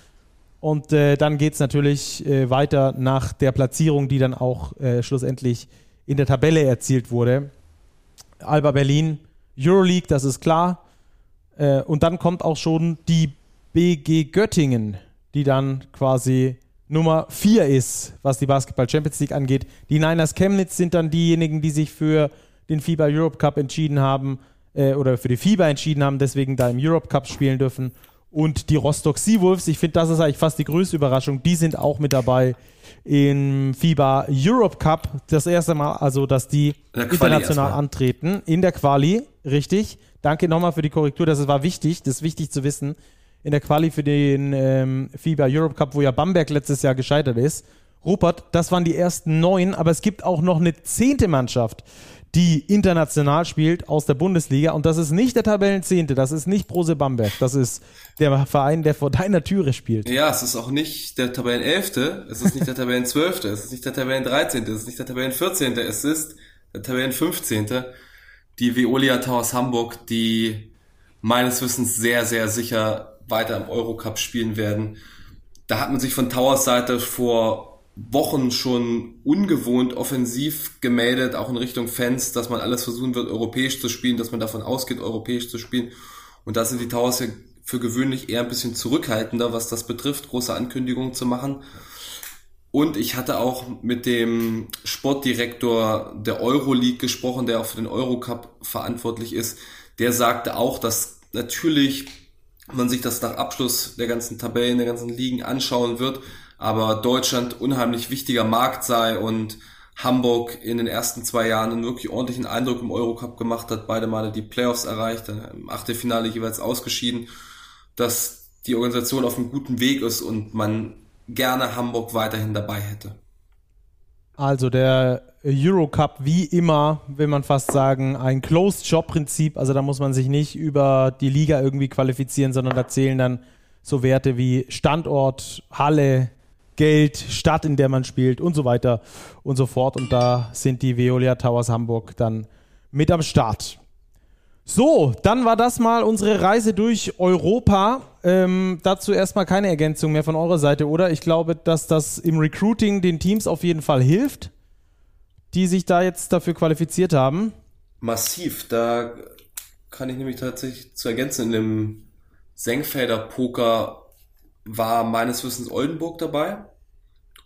Und äh, dann geht es natürlich äh, weiter nach der Platzierung, die dann auch äh, schlussendlich in der Tabelle erzielt wurde. Alba Berlin, Euroleague, das ist klar. Äh, und dann kommt auch schon die BG Göttingen, die dann quasi Nummer 4 ist, was die Basketball Champions League angeht. Die Niners Chemnitz sind dann diejenigen, die sich für den FIBA Europe Cup entschieden haben äh, oder für die FIBA entschieden haben, deswegen da im Europe Cup spielen dürfen. Und die Rostock Seawolves, ich finde, das ist eigentlich fast die größte Überraschung, die sind auch mit dabei im FIBA Europe Cup. Das erste Mal, also, dass die international antreten. In der Quali, richtig. Danke nochmal für die Korrektur, das war wichtig, das ist wichtig zu wissen. In der Quali für den ähm, FIBA Europe Cup, wo ja Bamberg letztes Jahr gescheitert ist. Rupert, das waren die ersten neun, aber es gibt auch noch eine zehnte Mannschaft, die international spielt aus der Bundesliga. Und das ist nicht der Tabellenzehnte, das ist nicht Brose Bamberg, das ist der Verein, der vor deiner Türe spielt. Ja, es ist auch nicht der Tabellenelfte, es ist nicht der Tabellenzwölfte, es ist nicht der Tabellendreizehnte, es ist nicht der Tabellenvierzehnte, es ist der Tabellenfünfzehnte. Die Veolia Towers Hamburg, die meines Wissens sehr, sehr sicher weiter im Eurocup spielen werden. Da hat man sich von Towers Seite vor Wochen schon ungewohnt offensiv gemeldet, auch in Richtung Fans, dass man alles versuchen wird, europäisch zu spielen, dass man davon ausgeht, europäisch zu spielen. Und da sind die Towers ja für gewöhnlich eher ein bisschen zurückhaltender, was das betrifft, große Ankündigungen zu machen. Und ich hatte auch mit dem Sportdirektor der Euroleague gesprochen, der auch für den Eurocup verantwortlich ist. Der sagte auch, dass natürlich man sich das nach Abschluss der ganzen Tabellen, der ganzen Ligen anschauen wird, aber Deutschland unheimlich wichtiger Markt sei und Hamburg in den ersten zwei Jahren einen wirklich ordentlichen Eindruck im Eurocup gemacht hat, beide Male die Playoffs erreicht, im Achtelfinale jeweils ausgeschieden, dass die Organisation auf einem guten Weg ist und man gerne Hamburg weiterhin dabei hätte. Also der Eurocup wie immer, will man fast sagen, ein Closed-Job-Prinzip. Also da muss man sich nicht über die Liga irgendwie qualifizieren, sondern da zählen dann so Werte wie Standort, Halle, Geld, Stadt, in der man spielt und so weiter und so fort. Und da sind die Veolia Towers Hamburg dann mit am Start. So, dann war das mal unsere Reise durch Europa. Ähm, dazu erstmal keine Ergänzung mehr von eurer Seite, oder? Ich glaube, dass das im Recruiting den Teams auf jeden Fall hilft, die sich da jetzt dafür qualifiziert haben. Massiv, da kann ich nämlich tatsächlich zu ergänzen. In dem Senkfelder Poker war meines Wissens Oldenburg dabei.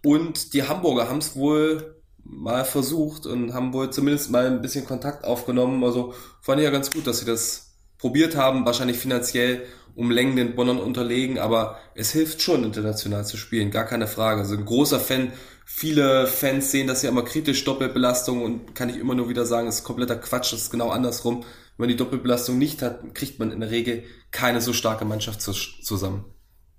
Und die Hamburger haben es wohl mal versucht und haben wohl zumindest mal ein bisschen Kontakt aufgenommen. Also fand ich ja ganz gut, dass sie das probiert haben, wahrscheinlich finanziell um Längen den Bonnern unterlegen, aber es hilft schon, international zu spielen, gar keine Frage. Also ein großer Fan, viele Fans sehen das ja immer kritisch, Doppelbelastung und kann ich immer nur wieder sagen, ist kompletter Quatsch, das ist genau andersrum. Wenn man die Doppelbelastung nicht hat, kriegt man in der Regel keine so starke Mannschaft zusammen.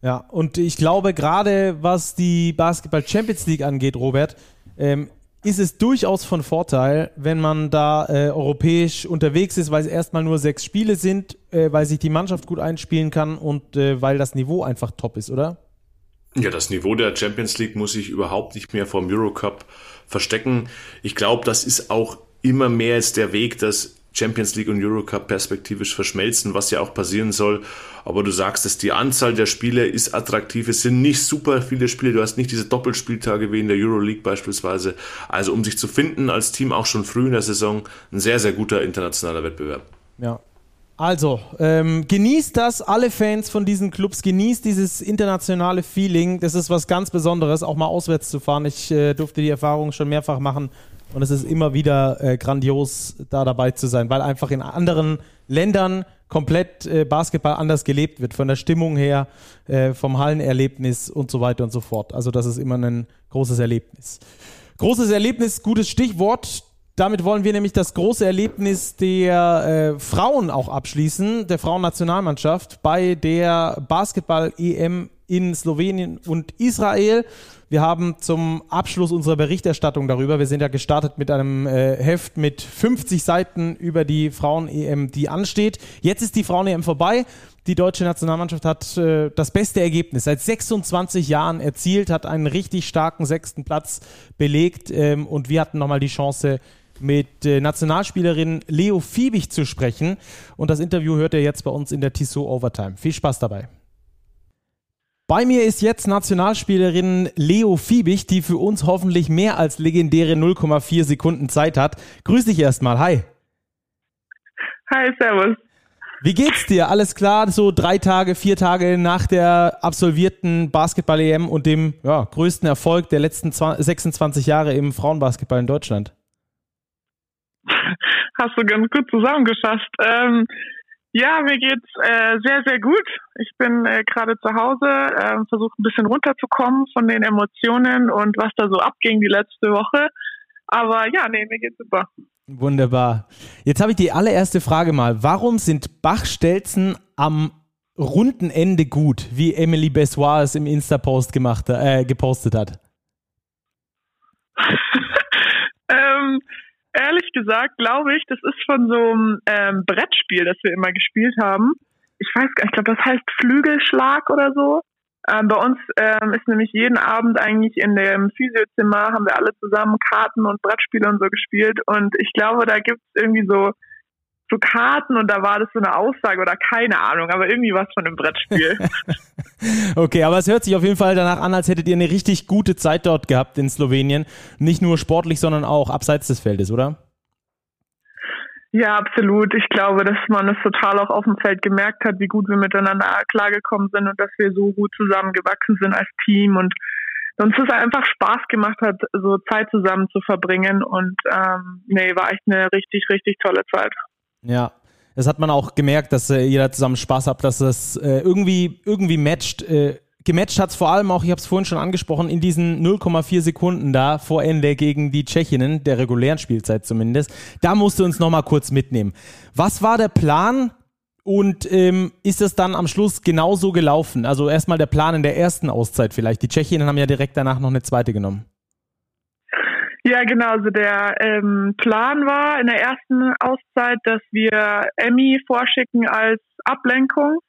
Ja, und ich glaube, gerade was die Basketball Champions League angeht, Robert, ähm, ist es durchaus von Vorteil, wenn man da äh, europäisch unterwegs ist, weil es erstmal nur sechs Spiele sind, äh, weil sich die Mannschaft gut einspielen kann und äh, weil das Niveau einfach top ist, oder? Ja, das Niveau der Champions League muss sich überhaupt nicht mehr vom Eurocup verstecken. Ich glaube, das ist auch immer mehr jetzt der Weg, dass Champions League und Eurocup perspektivisch verschmelzen, was ja auch passieren soll. Aber du sagst es, die Anzahl der Spiele ist attraktiv. Es sind nicht super viele Spiele. Du hast nicht diese Doppelspieltage wie in der Euroleague beispielsweise. Also um sich zu finden als Team auch schon früh in der Saison, ein sehr, sehr guter internationaler Wettbewerb. Ja, also, ähm, genießt das, alle Fans von diesen Clubs, genießt dieses internationale Feeling. Das ist was ganz Besonderes, auch mal auswärts zu fahren. Ich äh, durfte die Erfahrung schon mehrfach machen. Und es ist immer wieder äh, grandios, da dabei zu sein, weil einfach in anderen Ländern komplett äh, Basketball anders gelebt wird, von der Stimmung her, äh, vom Hallenerlebnis und so weiter und so fort. Also das ist immer ein großes Erlebnis. Großes Erlebnis, gutes Stichwort. Damit wollen wir nämlich das große Erlebnis der äh, Frauen auch abschließen, der Frauennationalmannschaft bei der Basketball-EM in Slowenien und Israel. Wir haben zum Abschluss unserer Berichterstattung darüber, wir sind ja gestartet mit einem äh, Heft mit 50 Seiten über die Frauen-EM, die ansteht. Jetzt ist die Frauen-EM vorbei. Die deutsche Nationalmannschaft hat äh, das beste Ergebnis seit 26 Jahren erzielt, hat einen richtig starken sechsten Platz belegt ähm, und wir hatten nochmal die Chance, mit äh, Nationalspielerin Leo Fiebig zu sprechen. Und das Interview hört ihr jetzt bei uns in der Tissot Overtime. Viel Spaß dabei. Bei mir ist jetzt Nationalspielerin Leo Fiebig, die für uns hoffentlich mehr als legendäre 0,4 Sekunden Zeit hat. Grüß dich erstmal. Hi. Hi, servus. Wie geht's dir? Alles klar, so drei Tage, vier Tage nach der absolvierten Basketball-EM und dem ja, größten Erfolg der letzten 20, 26 Jahre im Frauenbasketball in Deutschland? Hast du ganz gut zusammengefasst. Ähm, ja, mir geht's äh, sehr, sehr gut. Ich bin äh, gerade zu Hause, äh, versuche ein bisschen runterzukommen von den Emotionen und was da so abging die letzte Woche. Aber ja, nee, mir geht's super. Wunderbar. Jetzt habe ich die allererste Frage mal. Warum sind Bachstelzen am runden Ende gut, wie Emily Bessoir es im Insta-Post gemacht, äh, gepostet hat? ähm, ehrlich gesagt glaube ich, das ist von so einem ähm, Brettspiel, das wir immer gespielt haben. Ich weiß gar nicht, ich glaube, das heißt Flügelschlag oder so. Ähm, bei uns ähm, ist nämlich jeden Abend eigentlich in dem Physiozimmer haben wir alle zusammen Karten und Brettspiele und so gespielt. Und ich glaube, da gibt es irgendwie so so Karten und da war das so eine Aussage oder keine Ahnung, aber irgendwie was von einem Brettspiel. okay, aber es hört sich auf jeden Fall danach an, als hättet ihr eine richtig gute Zeit dort gehabt in Slowenien. Nicht nur sportlich, sondern auch abseits des Feldes, oder? Ja, absolut. Ich glaube, dass man es total auch auf dem Feld gemerkt hat, wie gut wir miteinander klargekommen sind und dass wir so gut zusammengewachsen sind als Team und uns es einfach Spaß gemacht hat, so Zeit zusammen zu verbringen. Und ähm, nee, war echt eine richtig, richtig tolle Zeit. Ja, das hat man auch gemerkt, dass äh, jeder zusammen Spaß hat, dass es äh, irgendwie, irgendwie matcht. Äh, gematcht hat es vor allem auch, ich habe es vorhin schon angesprochen, in diesen 0,4 Sekunden da vor Ende gegen die Tschechinnen, der regulären Spielzeit zumindest. Da musst du uns nochmal kurz mitnehmen. Was war der Plan und ähm, ist es dann am Schluss genauso gelaufen? Also erstmal der Plan in der ersten Auszeit vielleicht. Die Tschechinnen haben ja direkt danach noch eine zweite genommen. Ja, genau. Also der ähm, Plan war in der ersten Auszeit, dass wir Emmy vorschicken als Ablenkung,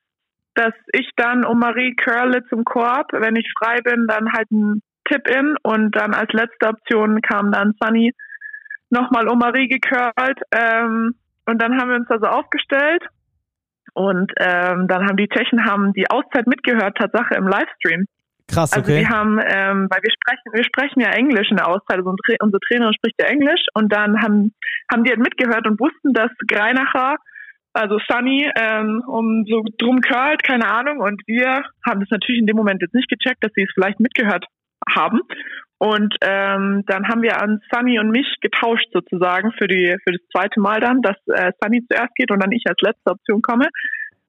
dass ich dann um Marie Curle zum Korb, wenn ich frei bin, dann halt ein Tip-In und dann als letzte Option kam dann Sunny nochmal um Marie gecurlt ähm, und dann haben wir uns also aufgestellt und ähm, dann haben die Tschechen haben die Auszeit mitgehört, Tatsache im Livestream. Krass, okay. Also die haben, ähm, weil wir sprechen, wir sprechen ja Englisch in der Auszeit, also unsere Trainerin spricht ja Englisch und dann haben, haben die halt mitgehört und wussten, dass Greinacher, also Sunny, ähm, um so drum curlt, keine Ahnung, und wir haben das natürlich in dem Moment jetzt nicht gecheckt, dass sie es vielleicht mitgehört haben. Und ähm, dann haben wir an Sunny und mich getauscht sozusagen für die für das zweite Mal dann, dass äh, Sunny zuerst geht und dann ich als letzte Option komme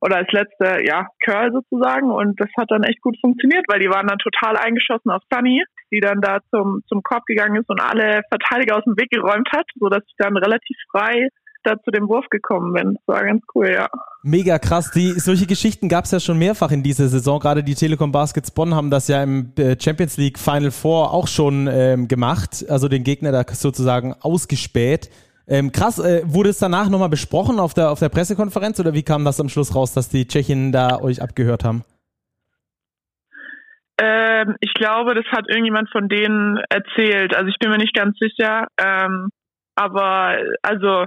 oder als letzte, ja, Curl sozusagen. Und das hat dann echt gut funktioniert, weil die waren dann total eingeschossen auf Sunny, die dann da zum, zum Korb gegangen ist und alle Verteidiger aus dem Weg geräumt hat, sodass ich dann relativ frei da zu dem Wurf gekommen bin. Das war ganz cool, ja. Mega krass. Die, solche Geschichten gab es ja schon mehrfach in dieser Saison. Gerade die Telekom Baskets Bonn haben das ja im äh, Champions League Final Four auch schon ähm, gemacht. Also den Gegner da sozusagen ausgespäht. Ähm, krass, äh, wurde es danach nochmal besprochen auf der, auf der Pressekonferenz oder wie kam das am Schluss raus, dass die Tschechen da euch abgehört haben? Ähm, ich glaube, das hat irgendjemand von denen erzählt. Also ich bin mir nicht ganz sicher. Ähm, aber also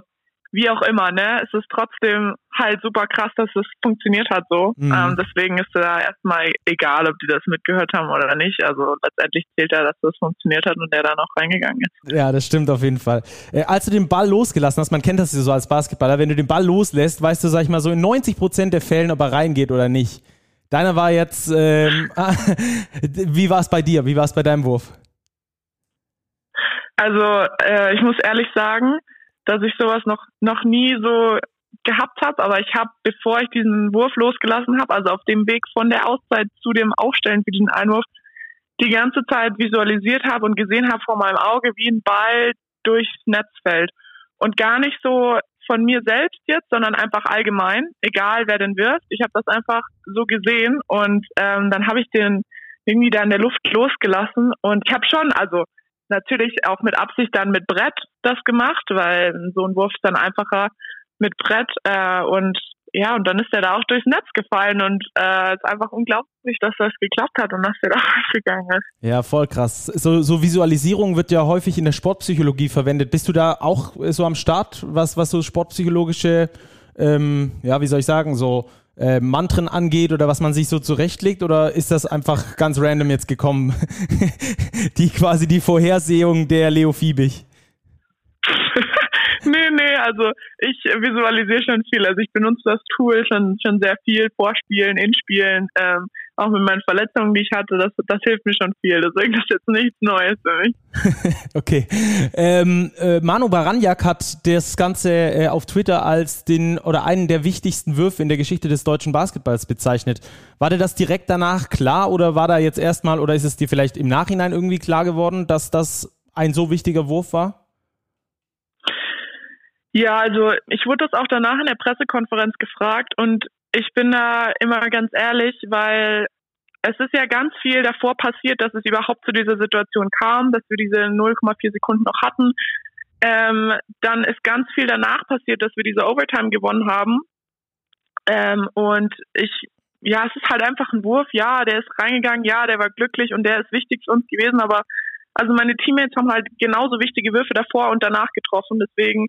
wie auch immer, ne? Es ist trotzdem halt super krass, dass es funktioniert hat so. Mhm. Ähm, deswegen ist da erstmal egal, ob die das mitgehört haben oder nicht. Also letztendlich zählt ja, dass das funktioniert hat und der dann auch reingegangen ist. Ja, das stimmt auf jeden Fall. Äh, als du den Ball losgelassen hast, man kennt das ja so als Basketballer, wenn du den Ball loslässt, weißt du, sag ich mal, so in 90 Prozent der Fällen, ob er reingeht oder nicht. Deiner war jetzt, ähm, wie war es bei dir? Wie war es bei deinem Wurf? Also, äh, ich muss ehrlich sagen, dass ich sowas noch, noch nie so gehabt habe, aber ich habe, bevor ich diesen Wurf losgelassen habe, also auf dem Weg von der Auszeit zu dem Aufstellen für diesen Einwurf, die ganze Zeit visualisiert habe und gesehen habe vor meinem Auge, wie ein Ball durchs Netz fällt. Und gar nicht so von mir selbst jetzt, sondern einfach allgemein, egal wer denn wirft. Ich habe das einfach so gesehen und ähm, dann habe ich den irgendwie da in der Luft losgelassen und ich habe schon, also natürlich auch mit Absicht dann mit Brett das gemacht, weil so ein Wurf ist dann einfacher mit Brett äh, und ja, und dann ist er da auch durchs Netz gefallen und äh, ist einfach unglaublich, dass das geklappt hat und dass der da rausgegangen ist. Ja, voll krass. So, so Visualisierung wird ja häufig in der Sportpsychologie verwendet. Bist du da auch so am Start, was, was so sportpsychologische, ähm, ja, wie soll ich sagen, so äh, Mantren angeht oder was man sich so zurechtlegt oder ist das einfach ganz random jetzt gekommen? die quasi die Vorhersehung der Leo Fiebig? nee, nee, also ich visualisiere schon viel. Also ich benutze das Tool schon, schon sehr viel, Vorspielen, Inspielen, ähm, auch mit meinen Verletzungen, die ich hatte, das, das hilft mir schon viel. Deswegen ist das jetzt nichts Neues für mich. okay. Ähm, äh, Manu Baranjak hat das Ganze äh, auf Twitter als den oder einen der wichtigsten Würfe in der Geschichte des deutschen Basketballs bezeichnet. War dir das direkt danach klar oder war da jetzt erstmal oder ist es dir vielleicht im Nachhinein irgendwie klar geworden, dass das ein so wichtiger Wurf war? Ja, also ich wurde das auch danach in der Pressekonferenz gefragt und ich bin da immer ganz ehrlich, weil es ist ja ganz viel davor passiert, dass es überhaupt zu dieser Situation kam, dass wir diese 0,4 Sekunden noch hatten. Ähm, dann ist ganz viel danach passiert, dass wir diese Overtime gewonnen haben. Ähm, und ich, ja, es ist halt einfach ein Wurf. Ja, der ist reingegangen. Ja, der war glücklich und der ist wichtig für uns gewesen. Aber also meine Teammates haben halt genauso wichtige Würfe davor und danach getroffen. Deswegen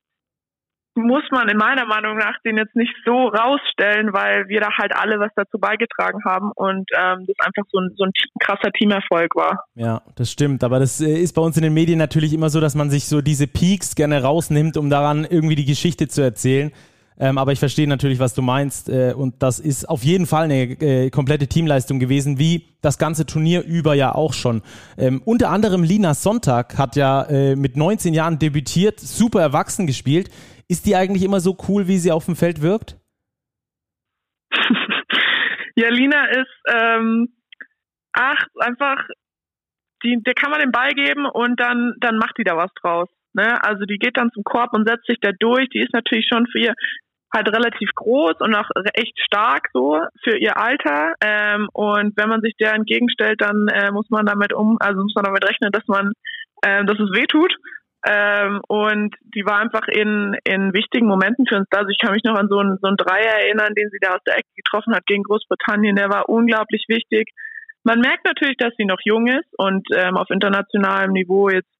muss man in meiner Meinung nach den jetzt nicht so rausstellen, weil wir da halt alle was dazu beigetragen haben und ähm, das einfach so ein, so ein krasser Teamerfolg war. Ja, das stimmt. Aber das äh, ist bei uns in den Medien natürlich immer so, dass man sich so diese Peaks gerne rausnimmt, um daran irgendwie die Geschichte zu erzählen. Ähm, aber ich verstehe natürlich, was du meinst. Äh, und das ist auf jeden Fall eine äh, komplette Teamleistung gewesen, wie das ganze Turnier über ja auch schon. Ähm, unter anderem Lina Sonntag hat ja äh, mit 19 Jahren debütiert, super erwachsen gespielt. Ist die eigentlich immer so cool, wie sie auf dem Feld wirkt? ja, Lina ist ähm, ach, einfach, die, der kann man den Ball geben und dann, dann macht die da was draus. Ne? Also die geht dann zum Korb und setzt sich da durch. Die ist natürlich schon für ihr halt relativ groß und auch echt stark so für ihr Alter. Ähm, und wenn man sich der entgegenstellt, dann äh, muss man damit um, also muss man damit rechnen, dass man, äh, dass es weh tut. Ähm, und die war einfach in, in wichtigen Momenten für uns da. Also ich kann mich noch an so einen, so einen Dreier erinnern, den sie da aus der Ecke getroffen hat gegen Großbritannien. Der war unglaublich wichtig. Man merkt natürlich, dass sie noch jung ist und ähm, auf internationalem Niveau jetzt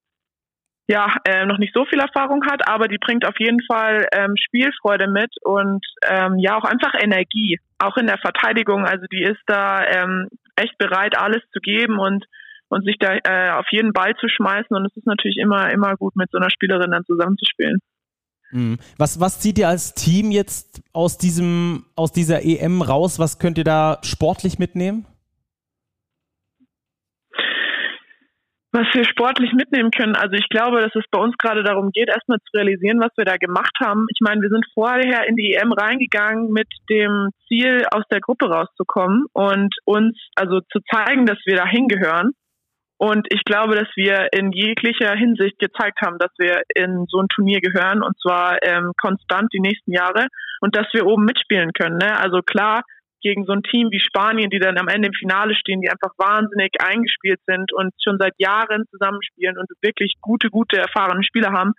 ja äh, noch nicht so viel Erfahrung hat, aber die bringt auf jeden Fall ähm, Spielfreude mit und ähm, ja auch einfach Energie, auch in der Verteidigung. Also die ist da ähm, echt bereit, alles zu geben und und sich da äh, auf jeden Ball zu schmeißen. Und es ist natürlich immer, immer gut, mit so einer Spielerin dann zusammenzuspielen. Mhm. Was, was zieht ihr als Team jetzt aus diesem, aus dieser EM raus? Was könnt ihr da sportlich mitnehmen? Was wir sportlich mitnehmen können, also ich glaube, dass es bei uns gerade darum geht, erstmal zu realisieren, was wir da gemacht haben. Ich meine, wir sind vorher in die EM reingegangen mit dem Ziel, aus der Gruppe rauszukommen und uns also zu zeigen, dass wir da hingehören. Und ich glaube, dass wir in jeglicher Hinsicht gezeigt haben, dass wir in so ein Turnier gehören und zwar ähm, konstant die nächsten Jahre und dass wir oben mitspielen können. Ne? Also klar, gegen so ein Team wie Spanien, die dann am Ende im Finale stehen, die einfach wahnsinnig eingespielt sind und schon seit Jahren zusammenspielen und wirklich gute, gute, erfahrene Spieler haben.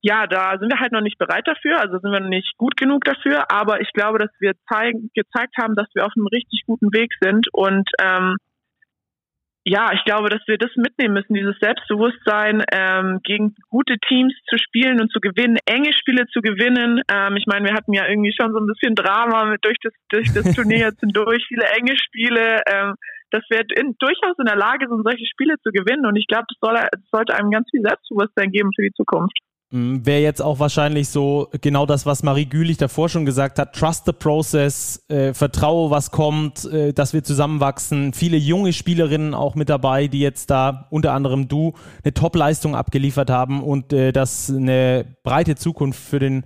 Ja, da sind wir halt noch nicht bereit dafür, also sind wir noch nicht gut genug dafür, aber ich glaube, dass wir zeigen, gezeigt haben, dass wir auf einem richtig guten Weg sind und ähm, ja, ich glaube, dass wir das mitnehmen müssen, dieses Selbstbewusstsein, ähm, gegen gute Teams zu spielen und zu gewinnen, enge Spiele zu gewinnen. Ähm, ich meine, wir hatten ja irgendwie schon so ein bisschen Drama mit, durch das, durch das Turnier jetzt hindurch, viele enge Spiele, ähm, dass wir in, durchaus in der Lage sind, solche Spiele zu gewinnen. Und ich glaube, das, soll, das sollte einem ganz viel Selbstbewusstsein geben für die Zukunft. Mhm, wäre jetzt auch wahrscheinlich so genau das, was Marie Gülich davor schon gesagt hat. Trust the process, äh, vertraue, was kommt, äh, dass wir zusammenwachsen. Viele junge Spielerinnen auch mit dabei, die jetzt da unter anderem du eine Top-Leistung abgeliefert haben und äh, das eine breite Zukunft für den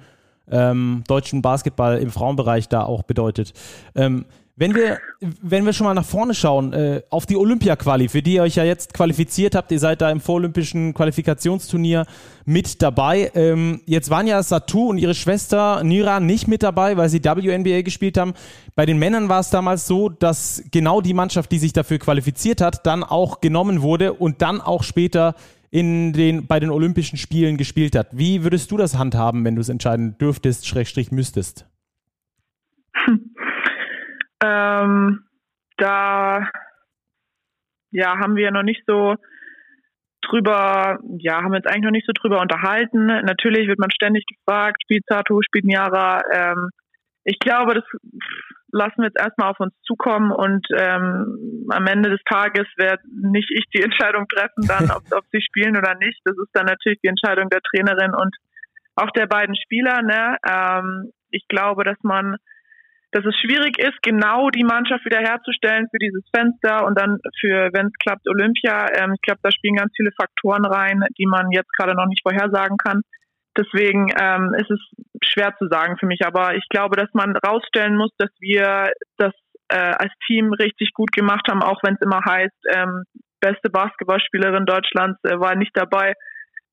ähm, deutschen Basketball im Frauenbereich da auch bedeutet. Ähm, wenn wir, wenn wir schon mal nach vorne schauen, äh, auf die Olympia-Quali, für die ihr euch ja jetzt qualifiziert habt, ihr seid da im vorolympischen Qualifikationsturnier mit dabei. Ähm, jetzt waren ja Satu und ihre Schwester Nira nicht mit dabei, weil sie WNBA gespielt haben. Bei den Männern war es damals so, dass genau die Mannschaft, die sich dafür qualifiziert hat, dann auch genommen wurde und dann auch später in den, bei den Olympischen Spielen gespielt hat. Wie würdest du das handhaben, wenn du es entscheiden dürftest, Schrägstrich müsstest? Ähm, da ja, haben wir noch nicht so drüber, ja, haben wir jetzt eigentlich noch nicht so drüber unterhalten. Natürlich wird man ständig gefragt, spielt Sato, spielt Niara. Ähm, ich glaube, das lassen wir jetzt erstmal auf uns zukommen und ähm, am Ende des Tages werde nicht ich die Entscheidung treffen, dann, ob, ob sie spielen oder nicht. Das ist dann natürlich die Entscheidung der Trainerin und auch der beiden Spieler. Ne? Ähm, ich glaube, dass man dass es schwierig ist, genau die Mannschaft wiederherzustellen für dieses Fenster und dann für, wenn es klappt, Olympia. Ähm, ich glaube, da spielen ganz viele Faktoren rein, die man jetzt gerade noch nicht vorhersagen kann. Deswegen ähm, ist es schwer zu sagen für mich, aber ich glaube, dass man rausstellen muss, dass wir das äh, als Team richtig gut gemacht haben, auch wenn es immer heißt, ähm, beste Basketballspielerin Deutschlands äh, war nicht dabei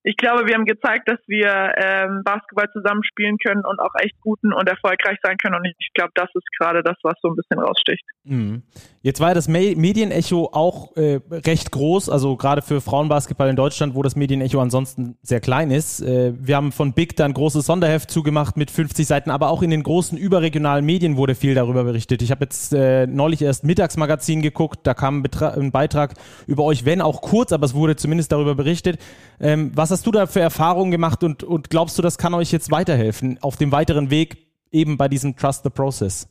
ich glaube, wir haben gezeigt, dass wir ähm, Basketball zusammenspielen können und auch echt guten und erfolgreich sein können. Und ich glaube, das ist gerade das, was so ein bisschen raussticht. Mhm. Jetzt war das Medienecho auch äh, recht groß, also gerade für Frauenbasketball in Deutschland, wo das Medienecho ansonsten sehr klein ist. Äh, wir haben von Big dann großes Sonderheft zugemacht mit 50 Seiten, aber auch in den großen überregionalen Medien wurde viel darüber berichtet. Ich habe jetzt äh, neulich erst Mittagsmagazin geguckt, da kam ein, ein, Beitrag über euch, wenn auch kurz, aber es wurde zumindest darüber berichtet. Ähm, was hast du da für Erfahrungen gemacht und, und glaubst du, das kann euch jetzt weiterhelfen auf dem weiteren Weg eben bei diesem Trust the Process?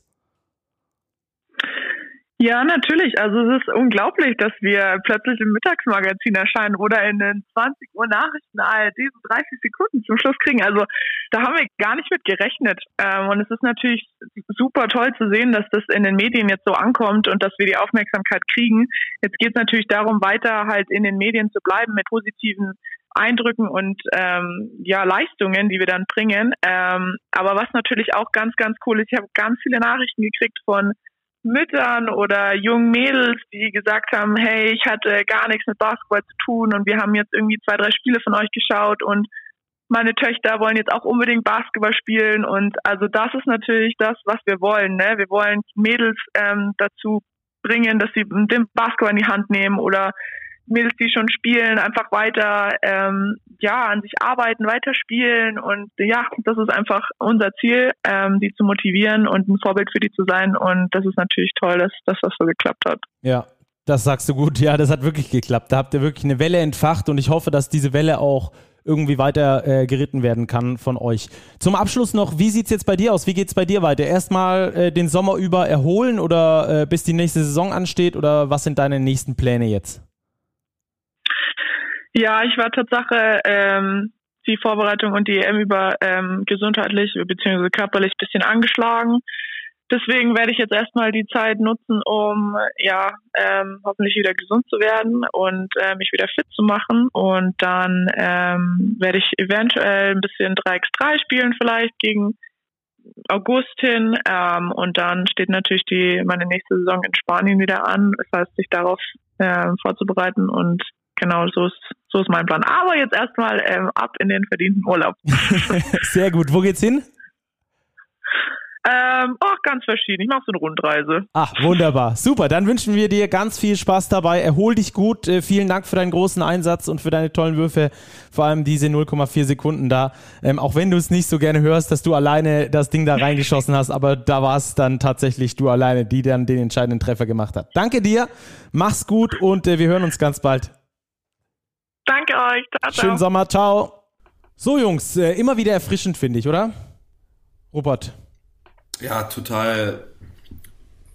Ja, natürlich. Also es ist unglaublich, dass wir plötzlich im Mittagsmagazin erscheinen oder in den 20 Uhr Nachrichten ARD so 30 Sekunden zum Schluss kriegen. Also da haben wir gar nicht mit gerechnet. Ähm, und es ist natürlich super toll zu sehen, dass das in den Medien jetzt so ankommt und dass wir die Aufmerksamkeit kriegen. Jetzt geht es natürlich darum, weiter halt in den Medien zu bleiben mit positiven Eindrücken und ähm, ja Leistungen, die wir dann bringen. Ähm, aber was natürlich auch ganz, ganz cool ist, ich habe ganz viele Nachrichten gekriegt von Müttern oder jungen Mädels, die gesagt haben, hey, ich hatte gar nichts mit Basketball zu tun und wir haben jetzt irgendwie zwei, drei Spiele von euch geschaut und meine Töchter wollen jetzt auch unbedingt Basketball spielen und also das ist natürlich das, was wir wollen. Ne? Wir wollen Mädels ähm, dazu bringen, dass sie den Basketball in die Hand nehmen oder Mädels, die schon spielen, einfach weiter ähm, ja an sich arbeiten, weiter spielen und ja, das ist einfach unser Ziel, ähm, die zu motivieren und ein Vorbild für die zu sein und das ist natürlich toll, dass, dass das so geklappt hat. Ja, das sagst du gut. Ja, das hat wirklich geklappt. Da habt ihr wirklich eine Welle entfacht und ich hoffe, dass diese Welle auch irgendwie weiter äh, geritten werden kann von euch. Zum Abschluss noch, wie sieht's jetzt bei dir aus? Wie geht's bei dir weiter? Erstmal äh, den Sommer über erholen oder äh, bis die nächste Saison ansteht oder was sind deine nächsten Pläne jetzt? Ja, ich war Tatsache ähm, die Vorbereitung und die EM über ähm, gesundheitlich bzw. körperlich ein bisschen angeschlagen. Deswegen werde ich jetzt erstmal die Zeit nutzen, um ja ähm, hoffentlich wieder gesund zu werden und äh, mich wieder fit zu machen. Und dann ähm, werde ich eventuell ein bisschen 3x3 spielen, vielleicht gegen August hin. Ähm, und dann steht natürlich die meine nächste Saison in Spanien wieder an. Das heißt, sich darauf äh, vorzubereiten und genau so ist, so ist mein Plan. Aber jetzt erstmal ähm, ab in den verdienten Urlaub. Sehr gut. Wo geht's hin? Ähm, auch ganz verschieden. Ich mache so eine Rundreise. Ach, wunderbar. Super. Dann wünschen wir dir ganz viel Spaß dabei. Erhol dich gut. Äh, vielen Dank für deinen großen Einsatz und für deine tollen Würfe. Vor allem diese 0,4 Sekunden da. Ähm, auch wenn du es nicht so gerne hörst, dass du alleine das Ding da reingeschossen hast, aber da war es dann tatsächlich du alleine, die dann den entscheidenden Treffer gemacht hat. Danke dir. Mach's gut und äh, wir hören uns ganz bald. Danke euch. Ciao, ciao. Schönen Sommer. Ciao. So, Jungs, äh, immer wieder erfrischend, finde ich, oder? Robert. Ja, total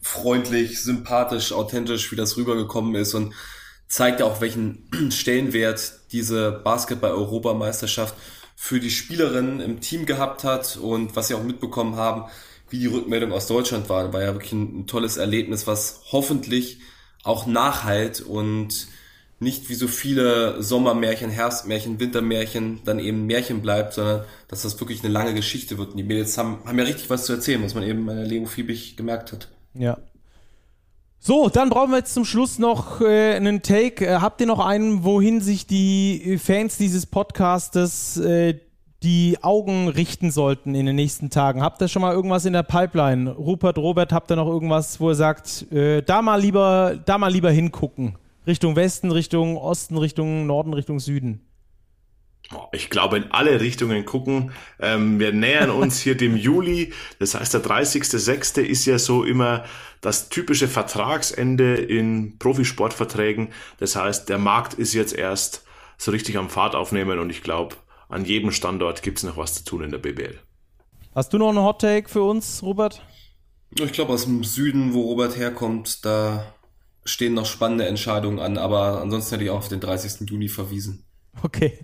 freundlich, sympathisch, authentisch, wie das rübergekommen ist und zeigt ja auch, welchen Stellenwert diese Basketball-Europameisterschaft für die Spielerinnen im Team gehabt hat und was sie auch mitbekommen haben, wie die Rückmeldung aus Deutschland war. War ja wirklich ein, ein tolles Erlebnis, was hoffentlich auch nachhalt und nicht wie so viele Sommermärchen, Herbstmärchen, Wintermärchen dann eben Märchen bleibt, sondern dass das wirklich eine lange Geschichte wird. Und die Mädels haben, haben ja richtig was zu erzählen, was man eben bei der Lego Fiebig gemerkt hat. Ja. So, dann brauchen wir jetzt zum Schluss noch äh, einen Take. Äh, habt ihr noch einen, wohin sich die Fans dieses Podcastes äh, die Augen richten sollten in den nächsten Tagen? Habt ihr schon mal irgendwas in der Pipeline? Rupert, Robert, habt ihr noch irgendwas, wo ihr sagt, äh, da mal lieber, da mal lieber hingucken? Richtung Westen, Richtung Osten, Richtung Norden, Richtung Süden? Ich glaube, in alle Richtungen gucken. Ähm, wir nähern uns hier dem Juli. Das heißt, der 30.06. ist ja so immer das typische Vertragsende in Profisportverträgen. Das heißt, der Markt ist jetzt erst so richtig am Fahrt aufnehmen und ich glaube, an jedem Standort gibt es noch was zu tun in der BBL. Hast du noch einen Hot Take für uns, Robert? Ich glaube, aus dem Süden, wo Robert herkommt, da stehen noch spannende Entscheidungen an, aber ansonsten hätte ich auch auf den 30. Juni verwiesen. Okay.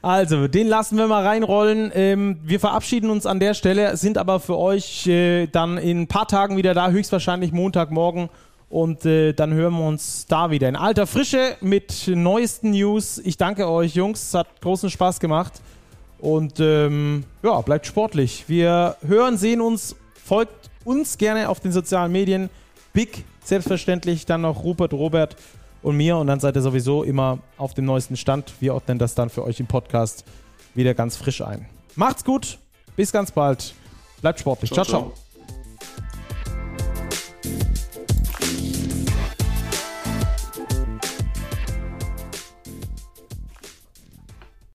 Also, den lassen wir mal reinrollen. Ähm, wir verabschieden uns an der Stelle, sind aber für euch äh, dann in ein paar Tagen wieder da, höchstwahrscheinlich Montagmorgen. Und äh, dann hören wir uns da wieder in alter Frische mit neuesten News. Ich danke euch, Jungs. Es hat großen Spaß gemacht. Und ähm, ja, bleibt sportlich. Wir hören, sehen uns, folgt uns gerne auf den sozialen Medien. Big, selbstverständlich, dann noch Rupert, Robert und mir. Und dann seid ihr sowieso immer auf dem neuesten Stand. Wir ordnen das dann für euch im Podcast wieder ganz frisch ein. Macht's gut, bis ganz bald. Bleibt sportlich. ciao. ciao. ciao.